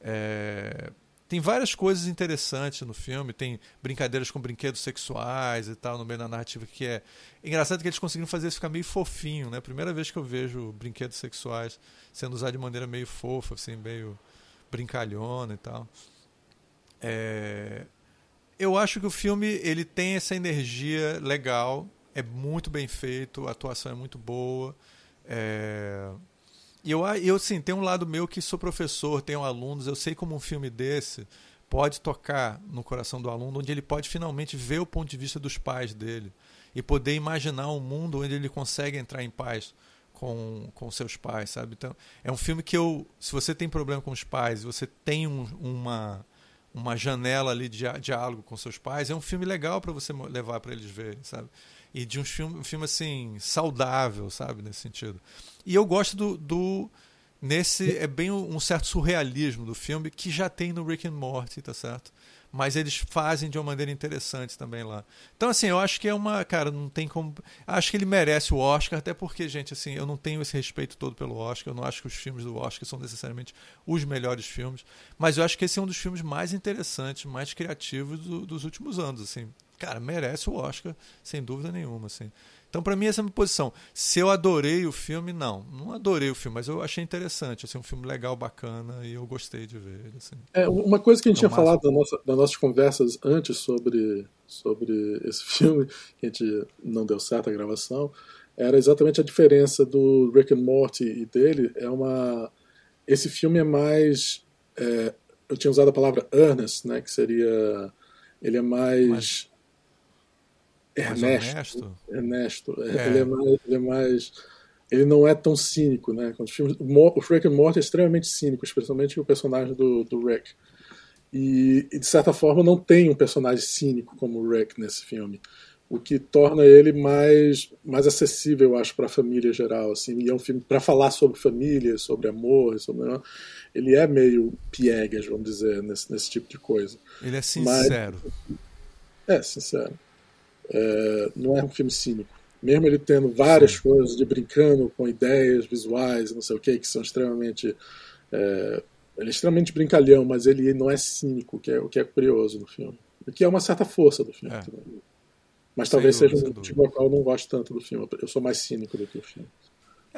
[SPEAKER 1] É tem várias coisas interessantes no filme, tem brincadeiras com brinquedos sexuais e tal no meio da narrativa que é engraçado que eles conseguiram fazer isso ficar meio fofinho, né? Primeira vez que eu vejo brinquedos sexuais sendo usados de maneira meio fofa, assim, meio brincalhona e tal. É... Eu acho que o filme ele tem essa energia legal, é muito bem feito, a atuação é muito boa. É e eu, eu sim, tem um lado meu que sou professor, tenho alunos, eu sei como um filme desse pode tocar no coração do aluno, onde ele pode finalmente ver o ponto de vista dos pais dele e poder imaginar um mundo onde ele consegue entrar em paz com, com seus pais, sabe? Então, é um filme que eu, se você tem problema com os pais, você tem um, uma uma janela ali de diálogo com seus pais, é um filme legal para você levar para eles verem, sabe? E de um filme, um filme assim saudável, sabe, nesse sentido. E eu gosto do, do nesse é bem um certo surrealismo do filme que já tem no Rick and Morty, tá certo? Mas eles fazem de uma maneira interessante também lá. Então assim, eu acho que é uma, cara, não tem como, acho que ele merece o Oscar, até porque, gente, assim, eu não tenho esse respeito todo pelo Oscar, eu não acho que os filmes do Oscar são necessariamente os melhores filmes, mas eu acho que esse é um dos filmes mais interessantes, mais criativos do, dos últimos anos, assim. Cara, merece o Oscar, sem dúvida nenhuma, assim. Então, para mim, essa é a minha posição. Se eu adorei o filme, não. Não adorei o filme, mas eu achei interessante. Assim, um filme legal, bacana, e eu gostei de ver ele. Assim.
[SPEAKER 2] É, uma coisa que a gente é tinha falado da nossa, das nossas conversas antes sobre, sobre esse filme, que a gente não deu certo a gravação, era exatamente a diferença do Rick and Morty e dele. É uma... Esse filme é mais... É, eu tinha usado a palavra earnest, né, que seria... Ele é mais... mais Ernesto. Ernesto. É. Ele, é mais, ele é mais. Ele não é tão cínico, né? Quando os filmes, o Rick and Morty é extremamente cínico, especialmente o personagem do, do Rick. E, e, de certa forma não tem um personagem cínico como o Rick nesse filme, o que torna ele mais mais acessível, eu acho, para a família geral. Assim, e é um filme para falar sobre família, sobre amor, sobre ele é meio piegas, vamos dizer, nesse, nesse tipo de coisa.
[SPEAKER 1] Ele é sincero.
[SPEAKER 2] Mas, é sincero. É, não é um filme cínico. Mesmo ele tendo várias Sim. coisas de brincando com ideias visuais, não sei o que, que são extremamente. É, ele é extremamente brincalhão, mas ele não é cínico, que é, o que é curioso no filme. O que é uma certa força do filme. É. Mas talvez seja um motivo ao qual eu não gosto tanto do filme. Eu sou mais cínico do que o filme.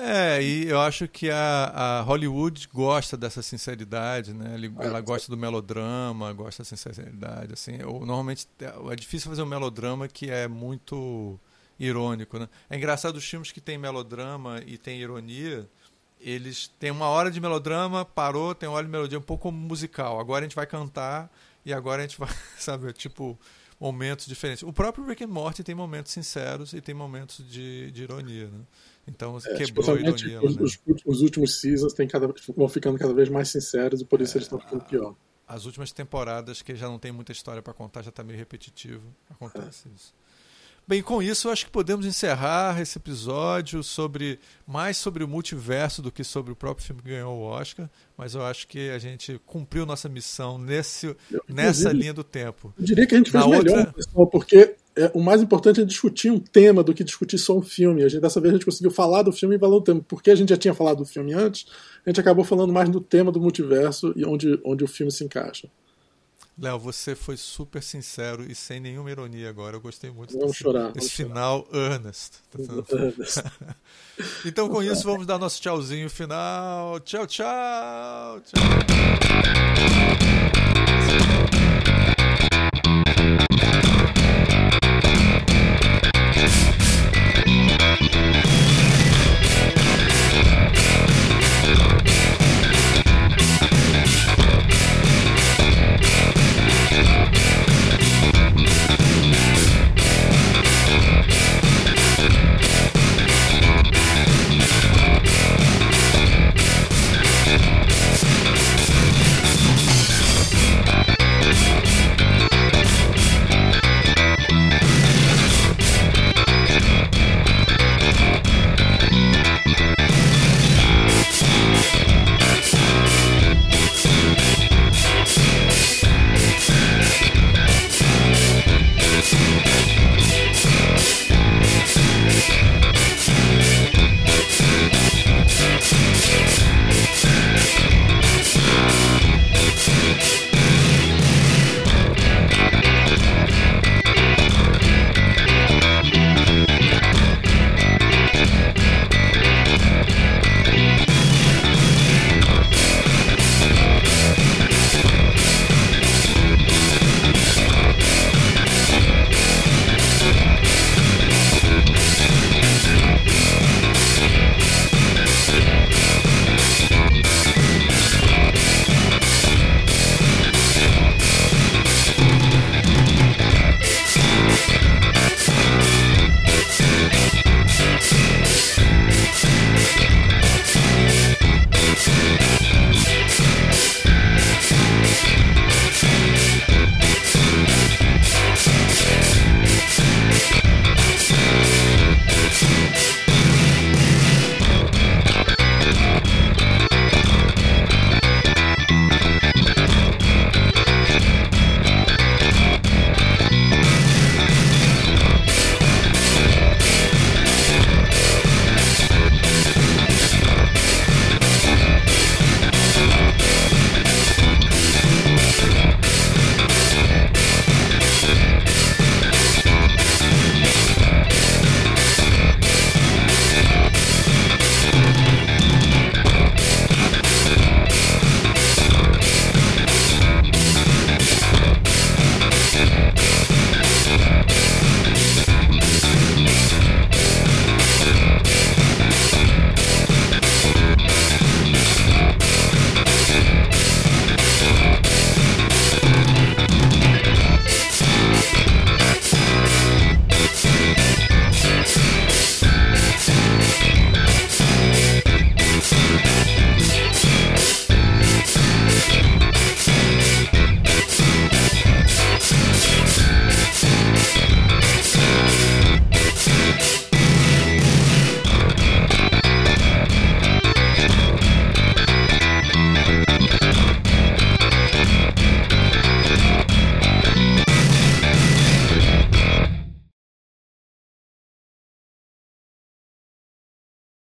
[SPEAKER 1] É, e eu acho que a, a Hollywood gosta dessa sinceridade, né?
[SPEAKER 2] É,
[SPEAKER 1] Ela gosta do melodrama, gosta dessa sinceridade, assim. Eu, normalmente é difícil fazer um melodrama que é muito irônico, né? É engraçado os filmes que tem melodrama e tem ironia, eles têm uma hora de melodrama, parou, tem uma hora de melodia um pouco musical. Agora a gente vai cantar e agora a gente vai, sabe, tipo momentos diferentes. O próprio Rick and Morty tem momentos sinceros e tem momentos de, de ironia, né? Então é, quebrou a ironia.
[SPEAKER 2] Os, os, os, últimos seasons tem cada, vão ficando cada vez mais sinceros e por isso é, eles estão ficando pior.
[SPEAKER 1] As últimas temporadas, que já não tem muita história para contar, já está meio repetitivo. Acontece é. isso. Bem, com isso, eu acho que podemos encerrar esse episódio sobre mais sobre o multiverso do que sobre o próprio filme que ganhou o Oscar, mas eu acho que a gente cumpriu nossa missão nesse, eu, nessa linha do tempo.
[SPEAKER 2] Eu diria que a gente fez Na melhor, outra... pessoal, porque é, o mais importante é discutir um tema do que discutir só um filme. A gente, dessa vez a gente conseguiu falar do filme e falar do tema. Porque a gente já tinha falado do filme antes, a gente acabou falando mais do tema do multiverso e onde, onde o filme se encaixa.
[SPEAKER 1] Léo, você foi super sincero e sem nenhuma ironia agora. Eu gostei muito
[SPEAKER 2] vamos
[SPEAKER 1] desse,
[SPEAKER 2] chorar,
[SPEAKER 1] esse final chorar. earnest. então, com isso, vamos dar nosso tchauzinho final. Tchau, tchau. tchau.